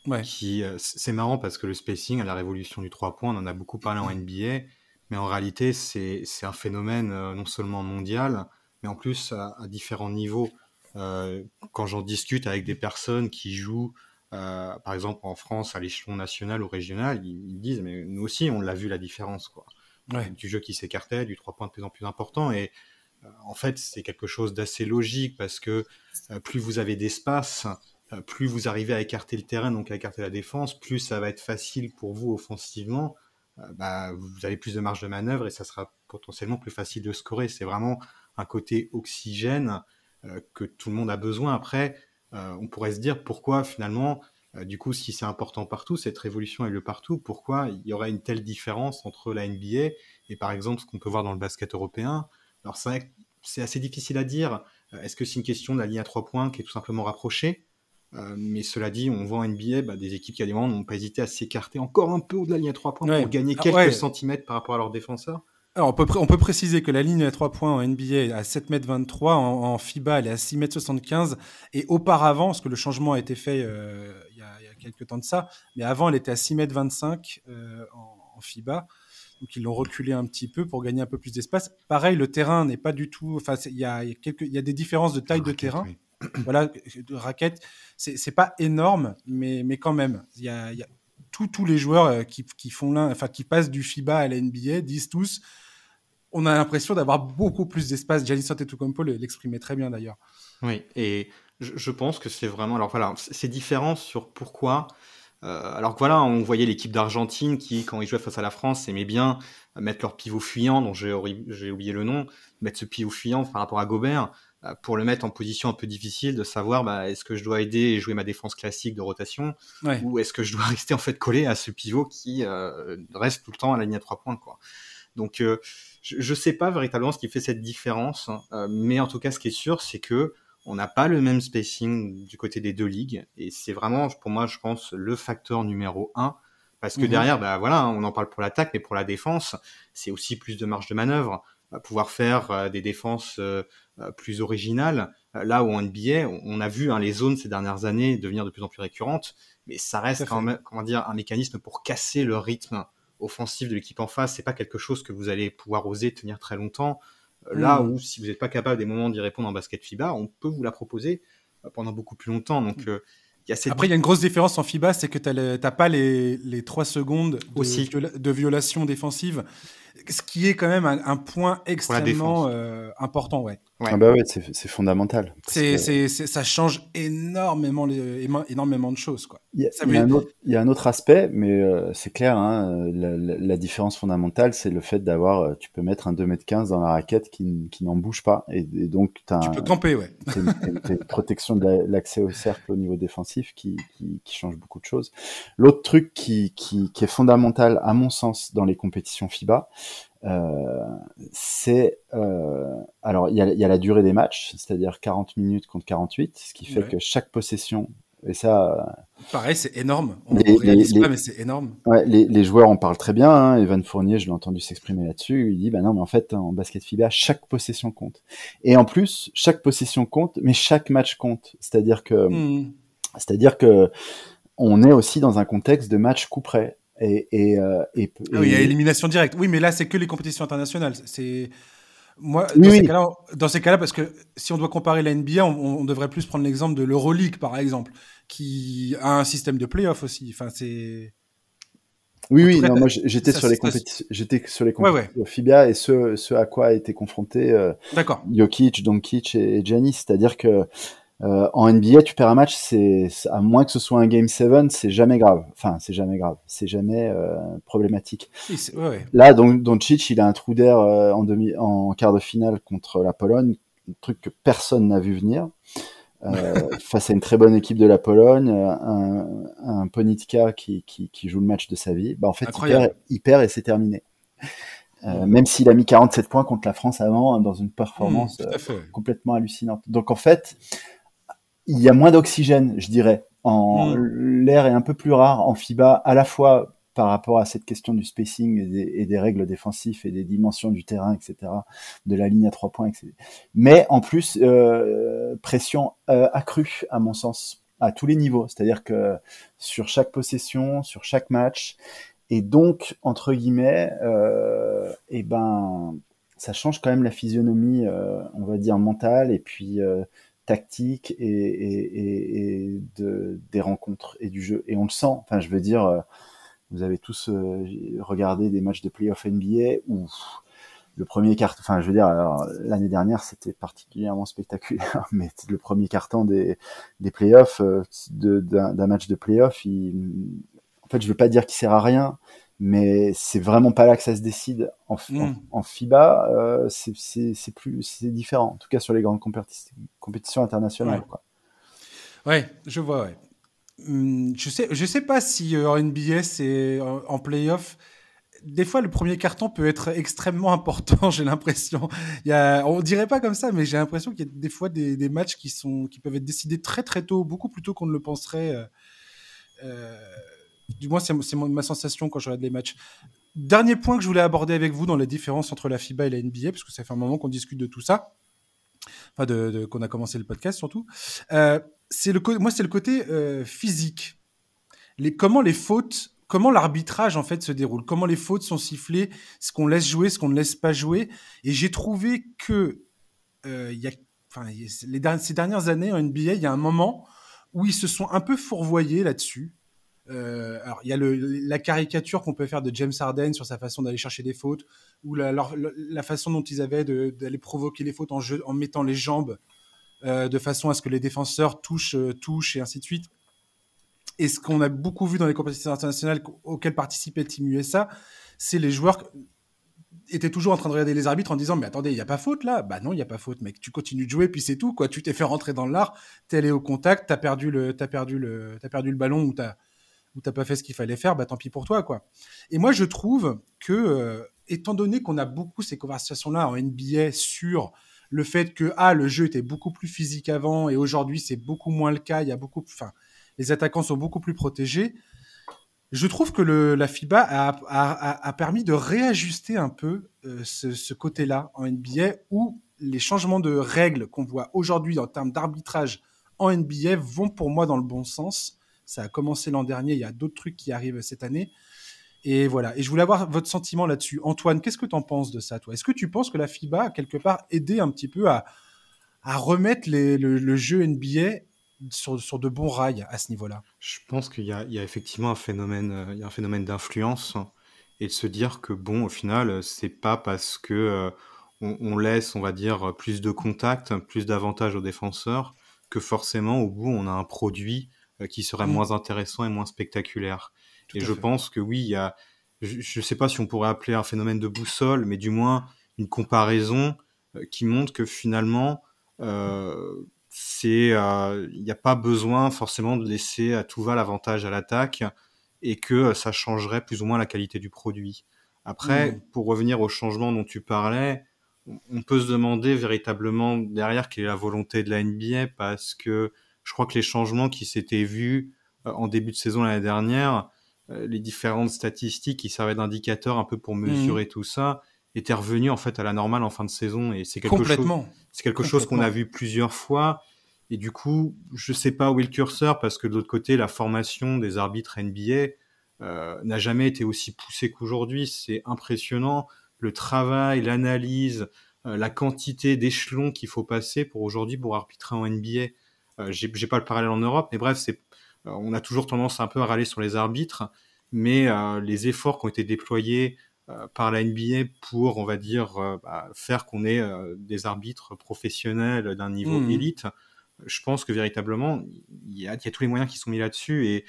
Ouais. Qui, euh, c'est marrant parce que le spacing, à la révolution du 3 points, on en a beaucoup parlé en NBA, mais en réalité, c'est un phénomène euh, non seulement mondial, mais en plus à, à différents niveaux. quand j'en discute avec des personnes qui jouent par exemple en France à l'échelon national ou régional, ils, disent mais nous aussi on l'a vu la différence quoi. Du jeu qui s'écartait, du 3 points de plus en plus important et en fait, c'est quelque chose d'assez logique parce que euh, plus vous avez d'espace, euh, plus vous arrivez à écarter le terrain, donc à écarter la défense, plus ça va être facile pour vous offensivement. Euh, bah, vous avez plus de marge de manœuvre et ça sera potentiellement plus facile de scorer. C'est vraiment un côté oxygène que tout le monde a besoin. Après, on pourrait se dire pourquoi finalement, du coup, si c'est important partout, cette révolution est le partout, pourquoi il y aurait une telle différence entre la NBA et par exemple ce qu'on peut voir dans le basket européen? Alors c'est assez difficile à dire. Euh, est-ce que c'est une question de la ligne à trois points qui est tout simplement rapprochée? Euh, mais cela dit, on voit en NBA bah, des équipes qui à des moments n'ont pas hésité à s'écarter encore un peu au-delà de la ligne à trois points pour gagner ah, quelques centimètres par rapport à leurs défenseurs. Alors on peut, on peut préciser que la ligne à 3 points en NBA est à 7m23, en, en, FIBA elle est à 6m75, et auparavant, parce que le changement a été fait euh, il, y a, quelques temps de ça, mais avant elle était à 6m25 en, FIBA donc ils l'ont reculé un petit peu pour gagner un peu plus d'espace. Pareil, le terrain n'est pas du tout. Enfin, il y a, y, y a des différences de taille de terrain. Voilà, de raquettes, c'est pas énorme, mais, mais quand même, il y a, tous les joueurs euh, qui, qui font enfin qui passent du FIBA à la NBA disent tous, on a l'impression d'avoir beaucoup plus d'espace. Giannis Antetokounmpo l'exprimait très bien d'ailleurs. Oui, et je, je pense que c'est vraiment. Alors voilà, c'est différent sur pourquoi euh, alors que voilà, on voyait l'équipe d'Argentine qui, quand ils jouaient face à la France, aimait bien mettre leur pivot fuyant, dont j'ai oublié le nom, mettre ce pivot fuyant par rapport à Gobert, pour le mettre en position un peu difficile de savoir bah, est-ce que je dois aider et jouer ma défense classique de rotation ou est-ce que je dois rester en fait collé à ce pivot qui euh, reste tout le temps à la ligne à trois points quoi. Donc je ne sais pas véritablement ce qui fait cette différence, hein, mais en tout cas ce qui est sûr c'est que on n'a pas le même spacing du côté des deux ligues. Et c'est vraiment, pour moi, je pense, le facteur numéro un. Parce que mhm. derrière, bah, voilà, on en parle pour l'attaque, mais pour la défense, c'est aussi plus de marge de manœuvre. Pouvoir faire euh, des défenses euh, euh, plus originales. là où en NBA, on, a vu hein, les zones ces dernières années devenir de plus en plus récurrentes, mais ça reste quand même, comment dire, un mécanisme pour casser le rythme offensif de l'équipe en face. C'est pas quelque chose que vous allez pouvoir oser tenir très longtemps. Là hmm. où, si vous n'êtes pas capable des moments d'y répondre en basket FIBA, on peut vous la proposer pendant beaucoup plus longtemps. Donc, hmm. euh, y a Après, il y a une grosse différence en FIBA, c'est que tu n'as pas les, les 3 secondes de, Aussi. de violation défensive ce qui est quand même un, point extrêmement euh, important, ouais. Ah bah ouais, c'est fondamental. C'est, ça change énormément, les, énormément de choses, quoi. Il y, a, un, autre, il y a un autre aspect, mais euh, c'est clair, hein, la, différence fondamentale, c'est le fait d'avoir, euh, tu peux mettre un 2m15 dans la raquette qui, qui n'en bouge pas, et, donc as tu peux camper, ouais. une, protection de l'accès au cercle au niveau défensif qui, qui, qui change beaucoup de choses. L'autre truc qui, qui, qui est fondamental, à mon sens, dans les compétitions FIBA, c'est euh, alors il y, y, a la durée des matchs, c'est-à-dire 40 minutes contre 48, ce qui fait que chaque possession et ça. Pareil, c'est énorme. On les, les, pas, mais c'est énorme. Ouais, les, joueurs en parlent très bien. Hein. Evan Fournier, je l'ai entendu s'exprimer là-dessus. Il dit, bah non, mais en fait, en basket FIBA, chaque possession compte. Et en plus, chaque possession compte, mais chaque match compte. C'est-à-dire que, hmm. c'est-à-dire que, on est aussi dans un contexte de match coup près. Et, et, euh, et, ah oui, il y a élimination directe. Oui, mais là, c'est que les compétitions internationales. C'est moi dans, ces cas-là, dans ces cas-là, parce que si on doit comparer la NBA, on, devrait plus prendre l'exemple de l'Euroleague, par exemple, qui a un système de playoff aussi. Enfin, c'est oui, oui, non, moi j'étais sur, les compétitions, j'étais sur les compétitions FIBA et ce, ce à quoi a été confronté euh, Jokic, Doncic et, et Giannis, c'est-à-dire que euh, en NBA, tu perds un match, c'est à moins que ce soit un game 7, c'est jamais grave. Enfin, c'est jamais grave, c'est jamais euh, problématique. ouais, Là, donc Doncic, il a un trou d'air euh, en demi, en quart de finale contre la Pologne, un truc que personne n'a vu venir. Euh, face à une très bonne équipe de la Pologne, un, un Ponitka qui, qui, qui, joue le match de sa vie, bah en fait il perd, il perd, et c'est terminé. Euh, même s'il a mis 47 points contre la France avant dans une performance mmh, complètement hallucinante. Donc en fait, il y a moins d'oxygène, je dirais. En hmm. l'air est un peu plus rare en FIBA, à la fois par rapport à cette question du spacing et des, règles défensives et des dimensions du terrain, etc., de la ligne à trois points, etc. Mais en plus, euh, pression euh, accrue, à mon sens, à tous les niveaux. C'est-à-dire que sur chaque possession, sur chaque match, et donc entre guillemets, euh, et eh ben, ça change quand même la physionomie, euh, on va dire mentale, et puis tactique et, de, des rencontres et du jeu. Et on le sent. Enfin, je veux dire, vous avez tous regardé des matchs de playoff NBA où le premier carton, enfin, je veux dire, l'année dernière, c'était particulièrement spectaculaire, mais le premier carton des, des playoffs, d'un match de playoff, en fait, je veux pas dire qu'il sert à rien, mais c'est vraiment pas là que ça se décide. En, en, hmm. FIBA, euh, c'est plus, c'est différent. En tout cas, sur les grandes compétitions internationales. Ouais. Quoi. ouais, je vois. Ouais. Hmm, je sais, je sais pas si euh, en NBA c'est en playoff. Des fois, le premier carton peut être extrêmement important. J'ai l'impression. Il y a, on dirait pas comme ça, mais j'ai l'impression qu'il y a des fois des, des, matchs qui sont, qui peuvent être décidés très très tôt, beaucoup plus tôt qu'on ne le penserait. Euh, euh du moins, c'est ma sensation quand je regarde les matchs. Dernier point que je voulais aborder avec vous dans la différence entre la FIBA et la NBA, parce que ça fait un moment qu'on discute de tout ça, enfin, de, qu'on a commencé le podcast surtout. Euh, c'est le, moi, c'est le côté euh, physique. Les, comment les fautes, comment l'arbitrage en fait se déroule, comment les fautes sont sifflées, ce qu'on laisse jouer, ce qu'on ne laisse pas jouer? Et j'ai trouvé que euh, y a, les, ces dernières années en NBA, il y a un moment où ils se sont un peu fourvoyés là-dessus. Euh, alors, il y a la caricature qu'on peut faire de James Harden sur sa façon d'aller chercher des fautes, ou la, façon dont ils avaient d'aller provoquer les fautes en, mettant les jambes euh, de façon à ce que les défenseurs touchent, euh, touchent et ainsi de suite. Et ce qu'on a beaucoup vu dans les compétitions internationales auxquelles participait Team USA, c'est les joueurs étaient toujours en train de regarder les arbitres en disant mais attendez il n'y a pas faute là? Bah non il n'y a pas faute mec. Tu continues de jouer puis c'est tout quoi. Tu t'es fait rentrer dans l'art t'es allé au contact t'as perdu as perdu le perdu le ballon ou t'as ou t'as pas fait ce qu'il fallait faire, bah tant pis pour toi, quoi. Et moi, je trouve que, euh, étant donné qu'on a beaucoup ces conversations-là en NBA sur le fait que ah le jeu était beaucoup plus physique avant et aujourd'hui c'est beaucoup moins le cas, il y a beaucoup, enfin, les attaquants sont beaucoup plus protégés. Je trouve que la FIBA a, a, a, permis de réajuster un peu euh, ce, ce côté-là en NBA où les changements de règles qu'on voit aujourd'hui en termes d'arbitrage en NBA vont pour moi dans le bon sens ça a commencé l'an dernier, il y a d'autres trucs qui arrivent cette année. Et voilà. Et je voulais avoir votre sentiment là-dessus. Antoine, qu'est-ce que tu en penses de ça, toi? Est-ce que tu penses que la FIBA a quelque part aidé un petit peu à, remettre le, jeu NBA sur, de bons rails à ce niveau-là? Je pense qu'il y, a effectivement un phénomène, phénomène d'influence et de se dire que bon, au final, c'est pas parce que euh, on, laisse, on va dire, plus de contacts, plus d'avantages aux défenseurs que forcément au bout on a un produit qui serait mmh. moins intéressant et moins spectaculaire. et je pense que oui, il y a, je ne sais pas si on pourrait appeler un phénomène de boussole, mais du moins une comparaison euh, qui montre que finalement, euh, c'est, il n'y a pas besoin forcément de laisser à tout va l'avantage à l'attaque et que ça changerait plus ou moins la qualité du produit. Après, mmh. pour revenir au changement dont tu parlais, on peut se demander véritablement derrière quelle est la volonté de la NBA parce que je crois que les changements qui s'étaient vus euh, en début de saison l'année dernière, euh, les différentes statistiques qui servaient d'indicateurs un peu pour mhm. mesurer tout ça, étaient revenus en fait à la normale en fin de saison et c'est quelque chose c'est quelque chose qu'on a vu plusieurs fois. Et du coup je sais pas où est le curseur parce que de l'autre côté la formation des arbitres NBA euh, n'a jamais été aussi poussée qu'aujourd'hui. C'est impressionnant le travail l'analyse la quantité d'échelons qu'il faut passer pour aujourd'hui pour arbitrer en NBA euh, j'ai pas le parallèle en Europe, mais bref, c'est euh, on a toujours tendance un peu à râler sur les arbitres, mais euh, les efforts qui ont été déployés par la NBA pour, on va dire, bah, faire qu'on ait des arbitres professionnels d'un niveau mmh. élite, je pense que véritablement, il y, a, tous les moyens qui sont mis là-dessus. Et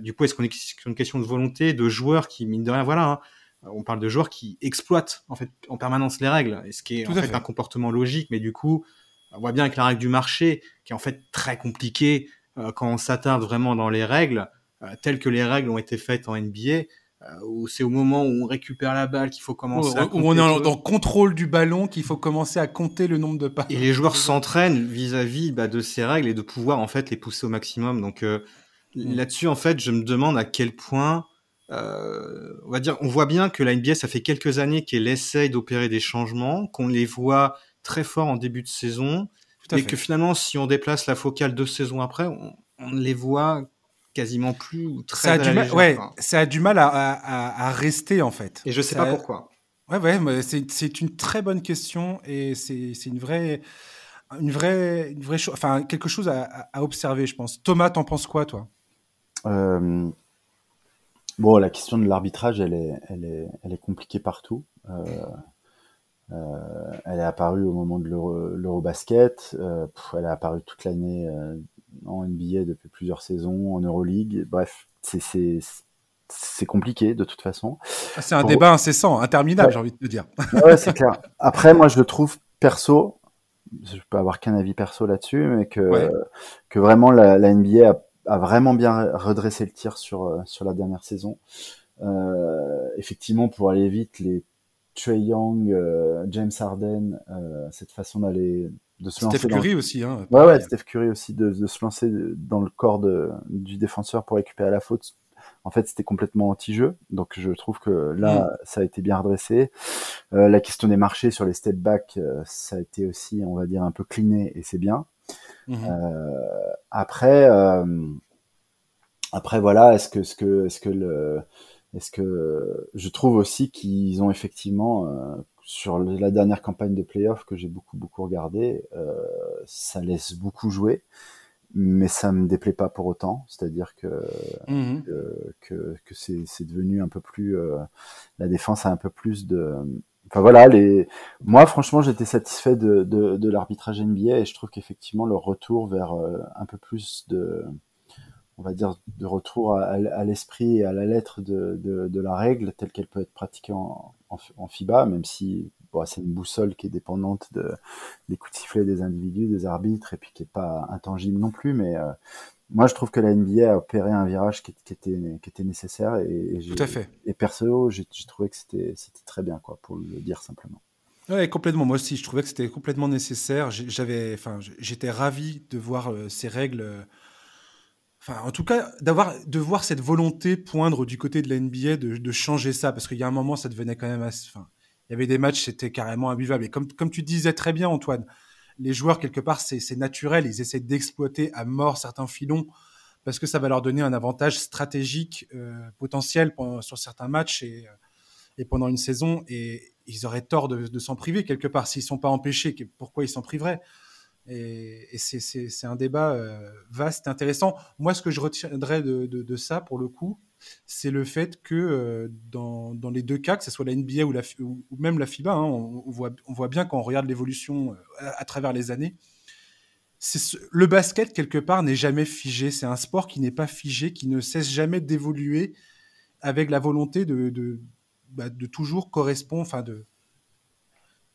du coup, est-ce qu'on est sur une question de volonté, de joueurs qui, mine de rien, voilà, hein, on parle de joueurs qui exploitent en fait en permanence les règles, et ce qui est en fait, un comportement logique, mais du coup, on voit bien avec la règle du marché, qui est en fait très compliquée euh, quand on s'attarde vraiment dans les règles, euh, telles que les règles ont été faites en NBA, euh, où c'est au moment où on récupère la balle qu'il faut commencer à Où on est en, contrôle du ballon qu'il faut commencer à compter le nombre de pas. Et les joueurs s'entraînent vis-à-vis bah, de ces règles et de pouvoir en fait les pousser au maximum. Donc mm. là-dessus, en fait, je me demande à quel point on va dire, on voit bien que la NBA, ça fait quelques années qu'elle essaye d'opérer des changements, qu'on les voit très fort en début de saison, et que finalement, si on déplace la focale deux saisons après, on, on les voit quasiment plus ou très ça a du mal, ouais, ça a du mal à, à, à, rester en fait. Et je sais pas pourquoi. Ouais, ouais, c'est une très bonne question et c'est une vraie une vraie, une vraie chose, enfin quelque chose à, observer, je pense. Thomas, t'en penses quoi, toi? Euh, Bon, la question de l'arbitrage, elle est, elle est, elle est compliquée partout. Euh, elle est apparue au moment de l'Eurobasket. Euh, elle est apparue toute l'année en NBA depuis plusieurs saisons, en Euroleague. Bref, c'est compliqué de toute façon. Ah, c'est un débat incessant, interminable, j'ai envie de te dire. ouais, c'est clair. Après, moi, je le trouve perso, je peux avoir qu'un avis perso là-dessus, mais que, que vraiment la, NBA a, vraiment bien redressé le tir sur, euh, sur la dernière saison. Euh, effectivement, pour aller vite, les Trey Young, euh, James Harden, cette façon d'aller de se Steph Curry aussi, hein. Ouais, ouais, Steph Curry aussi, de, de, se lancer dans le corps de, du défenseur pour récupérer la faute en fait, c'était complètement anti-jeu. Donc, je trouve que là, mm. ça a été bien redressé. Euh, la question des marchés sur les step back, euh, ça a été aussi, on va dire, un peu cliné et c'est bien. Mm-hmm. Euh, après, après voilà, est-ce que, est-ce que, est-ce que le, est-ce que je trouve aussi qu'ils ont effectivement sur la dernière campagne de playoff que j'ai beaucoup beaucoup regardé, ça laisse beaucoup jouer mais ça me déplaît pas pour autant. C'est-à-dire que, mmh que, que, c'est devenu un peu plus euh, la défense a un peu plus de. Enfin voilà, les. Moi, franchement, j'étais satisfait de, de, de l'arbitrage NBA et je trouve qu'effectivement le retour vers euh, un peu plus de, on va dire, de retour à, à l'esprit et à la lettre de, de, de la règle telle qu'elle peut être pratiquée en, en, en FIBA, même si c'est une boussole qui est dépendante de, des coups de sifflet des individus, des arbitres, et puis qui est pas intangible non plus. Mais euh, moi, je trouve que la NBA a opéré un virage qui, était, qui était nécessaire. Et, et Tout à fait. Et perso, j'ai trouvé que c'était très bien, quoi, pour le dire simplement. Ouais, complètement. Moi aussi, je trouvais que c'était complètement nécessaire. J'avais, enfin, j'étais ravi de voir euh, ces règles. Enfin, en tout cas, d'avoir, de voir cette volonté poindre du côté de la NBA de, de changer ça, parce qu'il y a un moment, ça devenait quand même assez. Enfin, il y avait des matchs, c'était carrément imbuvable. Et comme, comme tu disais très bien, Antoine, les joueurs, quelque part, c'est naturel. Ils essaient d'exploiter à mort certains filons parce que ça va leur donner un avantage stratégique euh, potentiel sur certains matchs et, euh, et, pendant une saison. Et ils auraient tort de, s'en priver quelque part. S'ils ne sont pas empêchés, pourquoi ils s'en priveraient? Et, c'est un débat euh, vaste, intéressant. Moi, ce que je retiendrai de, ça, pour le coup, c'est le fait que euh, dans, les deux cas, que ce soit la NBA ou, même la FIBA, hein, on, voit, bien quand on regarde l'évolution euh, à, travers les années, le basket, quelque part, n'est jamais figé. C'est un sport qui n'est pas figé, qui ne cesse jamais d'évoluer avec la volonté de, de, bah, de toujours correspondre, enfin de...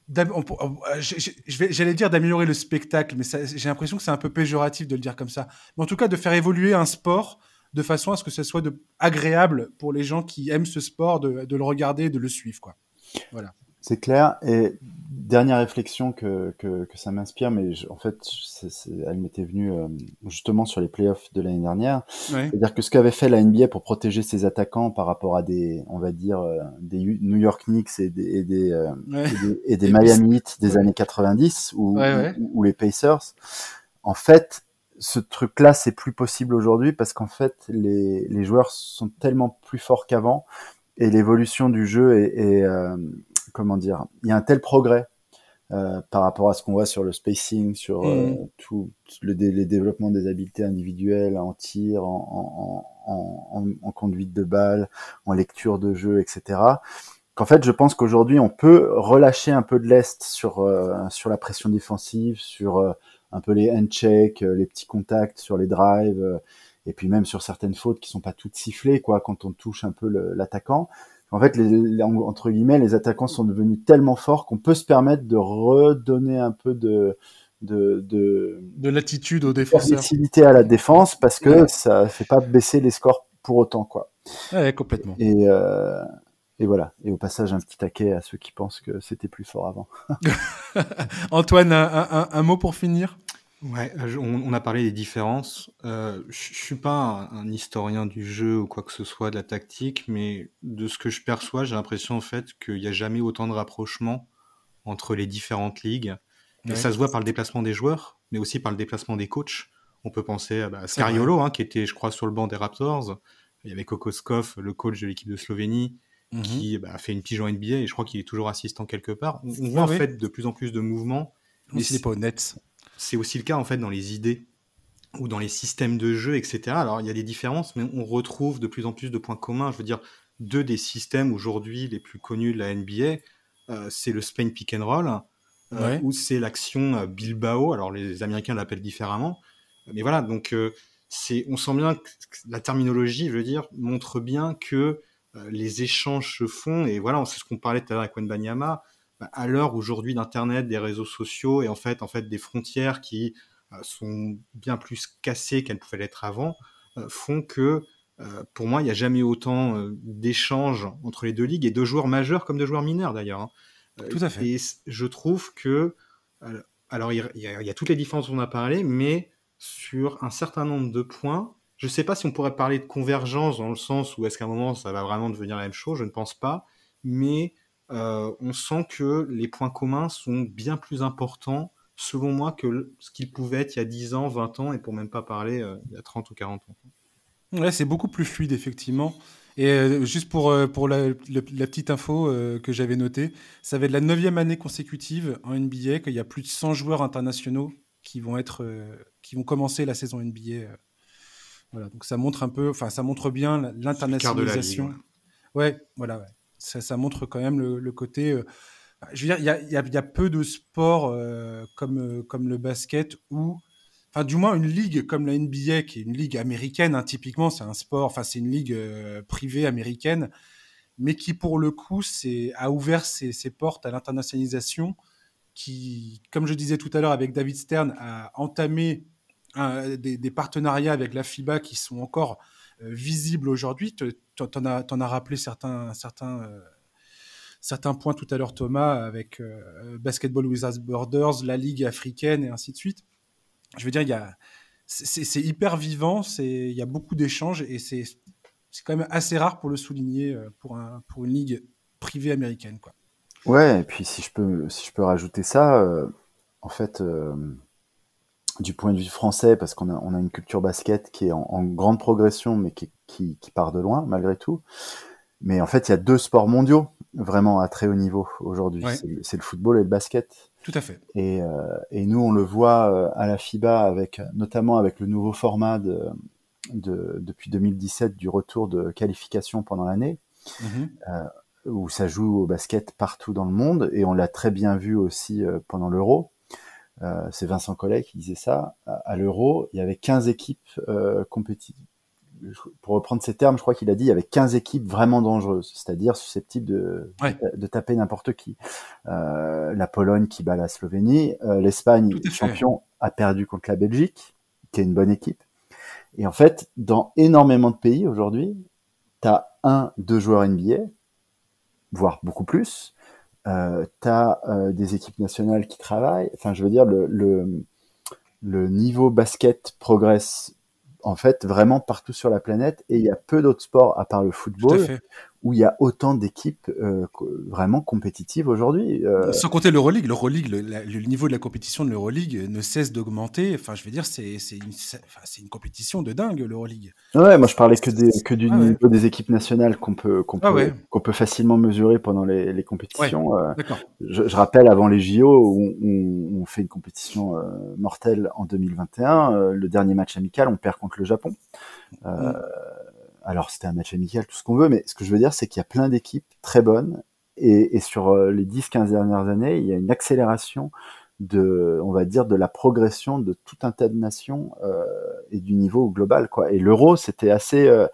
J'allais dire d'améliorer le spectacle, mais j'ai l'impression que c'est un peu péjoratif de le dire comme ça. Mais en tout cas, de faire évoluer un sport de façon à ce que ce soit de, agréable pour les gens qui aiment ce sport de, le regarder, de le suivre. Quoi. Voilà. C'est clair. Et dernière réflexion que, que, ça m'inspire, mais en fait, elle m'était venue euh, justement sur les playoffs de l'année dernière. C'est-à-dire que ce qu'avait fait la NBA pour protéger ses attaquants par rapport à des, on va dire, euh, des New York Knicks et des, et des, euh, et des, Miami Heat des années 90 ou, ou les Pacers, en fait, ce truc-là, c'est plus possible aujourd'hui parce qu'en fait, les, les, joueurs sont tellement plus forts qu'avant et l'évolution du jeu est, euh, comment dire, il y a un tel progrès euh, par rapport à ce qu'on voit sur le spacing, sur euh, mm. tout le les développements des habiletés individuelles en tir, en, en, en, en, conduite de balle, en lecture de jeu, etc. Qu'en fait, je pense qu'aujourd'hui, on peut relâcher un peu de l'est sur euh, sur la pression défensive, sur un peu les hand checks, euh, les petits contacts sur les drives, euh, et puis même sur certaines fautes qui sont pas toutes sifflées, quoi, quand on touche un peu l'attaquant. En fait, les, entre guillemets, les attaquants sont devenus tellement forts qu'on peut se permettre de redonner un peu de de de, de latitude aux défenseurs, à la défense parce que ça fait pas baisser les scores pour autant, quoi. Ouais, complètement. Et euh, et voilà. Et au passage, un petit taquet à ceux qui pensent que c'était plus fort avant. Antoine, un, mot pour finir? Ouais, euh, on, a parlé des différences. Euh, je suis pas un, historien du jeu ou quoi que ce soit de la tactique, mais de ce que je perçois, j'ai l'impression en fait qu'il n'y a jamais autant de rapprochement entre les différentes ligues. Et ça se voit par le déplacement des joueurs, mais aussi par le déplacement des coachs. On peut penser à bah, Scariolo, hein, qui était, je crois, sur le banc des Raptors. Il y avait Kokoskov, le coach de l'équipe de Slovénie, Mmh qui bah, fait une pige en NBA et je crois qu'il est toujours assistant quelque part. On, voit en fait de plus en plus de mouvements. Mais c'est pas honnête. C'est aussi le cas en fait dans les idées ou dans les systèmes de jeu, etc. Alors il y a des différences, mais on retrouve de plus en plus de points communs. Je veux dire, deux des systèmes aujourd'hui les plus connus de la NBA, euh, c'est le Spain Pick and Roll, euh, ou c'est l'action euh, Bilbao. Alors les Américains l'appellent différemment, mais voilà. Donc c'est, on sent bien que la terminologie, je veux dire, montre bien que les échanges se font. Et voilà, c'est ce qu'on parlait tout à l'heure avec Wenbanyama. Bah, à l'heure aujourd'hui d'Internet, des réseaux sociaux et en fait, en fait, des frontières qui sont bien plus cassées qu'elles pouvaient l'être avant, font que euh, pour moi, il n'y a jamais autant euh, d'échanges entre les deux ligues et de joueurs majeurs comme de joueurs mineurs d'ailleurs. Hein. Euh, Tout à fait. Et je trouve que, alors il y, a toutes les différences dont on a parlé, mais sur un certain nombre de points, je ne sais pas si on pourrait parler de convergence dans le sens où est-ce qu'à un moment ça va vraiment devenir la même chose, je ne pense pas, mais on sent que les points communs sont bien plus importants selon moi que ce qu'ils pouvaient être il y a 10 ans, 20 ans, et pour même pas parler il y a 30 ou 40 ans. Ouais, c'est beaucoup plus fluide, effectivement. Et euh, juste pour, euh, pour la, petite info euh, que j'avais notée, ça va être la neuvième année consécutive en NBA qu'il y a plus de 100 joueurs internationaux qui vont, être, qui vont commencer la saison NBA. voilà, donc ça montre un peu, enfin ça montre bien l'internationalisation. Ouais. voilà, Ça, montre quand même le, côté. je veux dire, il y a, peu de sports comme, comme le basket où enfin du moins une ligue comme la NBA, qui est une ligue américaine, hein, typiquement, c'est un sport, enfin c'est une ligue euh, privée américaine, mais qui pour le coup a ouvert ses, portes à l'internationalisation, qui, comme je disais tout à l'heure avec David Stern, a entamé des, partenariats avec la FIBA qui sont encore euh, visibles aujourd'hui. Tu en as, rappelé euh, certains points tout à l'heure Thomas avec Basketball Without Borders, la Ligue africaine et ainsi de suite je veux dire, c'est hyper vivant, il y a beaucoup d'échanges et c'est quand même assez rare pour le souligner euh, pour, un, pour une ligue privée américaine. Quoi. Ouais, et puis si je peux, rajouter ça, euh, en fait, euh, du point de vue français, parce qu'on a, on a une culture basket qui est en, grande progression, mais qui, qui, qui, part de loin malgré tout. Mais en fait, il y a deux sports mondiaux vraiment à très haut niveau aujourd'hui. C'est le football et le basket. Tout à fait. Et, euh, et nous, on le voit euh, à la FIBA, avec, notamment avec le nouveau format de, de depuis 2017 du retour de qualification pendant l'année, mm-hmm. euh, où ça joue au basket partout dans le monde. Et on l'a très bien vu aussi euh, pendant l'Euro. Euh, c'est Vincent Collet qui disait ça. À, à l'Euro, il y avait 15 équipes compétitives pour reprendre ces termes, je crois qu'il a dit il y avait 15 équipes vraiment dangereuses, c'est-à-dire susceptibles de, de, taper n'importe qui. Euh, la Pologne qui bat la Slovénie, euh, l'Espagne, champion, a perdu contre la Belgique, qui est une bonne équipe. Et en fait, dans énormément de pays aujourd'hui, tu as un, deux joueurs NBA, voire beaucoup plus. Euh, tu as euh, des équipes nationales qui travaillent. Enfin, je veux dire, le, le, le niveau basket progresse en fait vraiment partout sur la planète et il y a peu d'autres sports à part le football où il y a autant d'équipes euh, vraiment compétitives aujourd'hui. Euh... Sans compter l'Euroleague, l'Euroleague, le, le, niveau de la compétition de l'Euroleague ne cesse d'augmenter. Enfin, je veux dire, c'est une, enfin, une, compétition de dingue l'Euroleague. Ouais, moi je parlais que, des, que du ah niveau des équipes nationales qu'on peut qu'on ah peut, qu'on peut facilement mesurer pendant les, les compétitions. Euh, je, je, rappelle avant les JO, où on, on fait une compétition mortelle en 2021. Euh, le dernier match amical, on perd contre le Japon. Mm alors c'était un match amical, tout ce qu'on veut, mais ce que je veux dire, c'est qu'il y a plein d'équipes très bonnes, et, sur euh, les 10-15 dernières années, il y a une accélération de, on va dire, de la progression de tout un tas de nations euh, et du niveau global, quoi. Et l'euro, c'était assez, euh,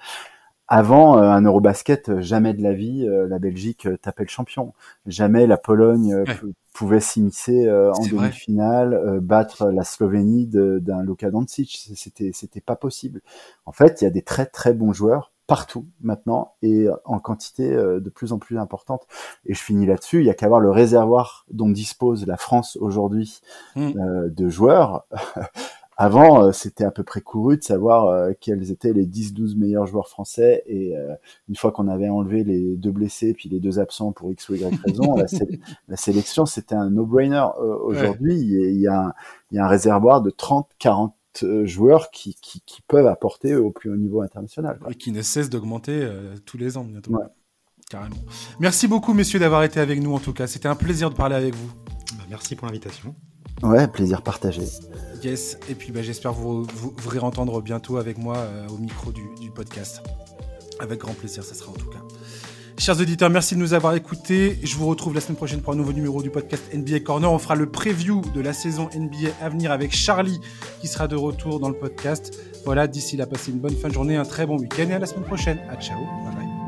avant euh, un Eurobasket, jamais de la vie, la Belgique tapait le champion. Jamais la Pologne pouvait s'immiscer en demi-finale, battre la Slovénie d'un Luka Doncic. C'était, c'était pas possible. En fait, il y a des très très bons joueurs partout maintenant et en quantité de plus en plus importante. Et je finis là-dessus, il y a qu'à voir le réservoir dont dispose la France aujourd'hui mmh. de joueurs. Avant, euh, c'était à peu près couru de savoir euh, quels étaient les 10-12 meilleurs joueurs français. Et euh, une fois qu'on avait enlevé les deux blessés puis les deux absents pour X ou Y raison, la, sélection, c'était un no-brainer. Aujourd'hui, il, y a un, réservoir de 30-40 joueurs qui, peuvent apporter au plus haut niveau international. Et qui ne cesse d'augmenter tous les ans bientôt. Carrément. Merci beaucoup, messieurs, d'avoir été avec nous en tout cas. C'était un plaisir de parler avec vous. Bah, merci pour l'invitation. Ouais, plaisir partagé. Yes, et puis bah, j'espère vous, réentendre bientôt avec moi euh, au micro du, podcast. Avec grand plaisir, ça sera en tout cas. Chers auditeurs, merci de nous avoir écoutés. Je vous retrouve la semaine prochaine pour un nouveau numéro du podcast NBA Corner. On fera le preview de la saison NBA à venir avec Charlie qui sera de retour dans le podcast. Voilà, d'ici là, passez une bonne fin de journée, un très bon week-end et à la semaine prochaine. Ciao, bye bye.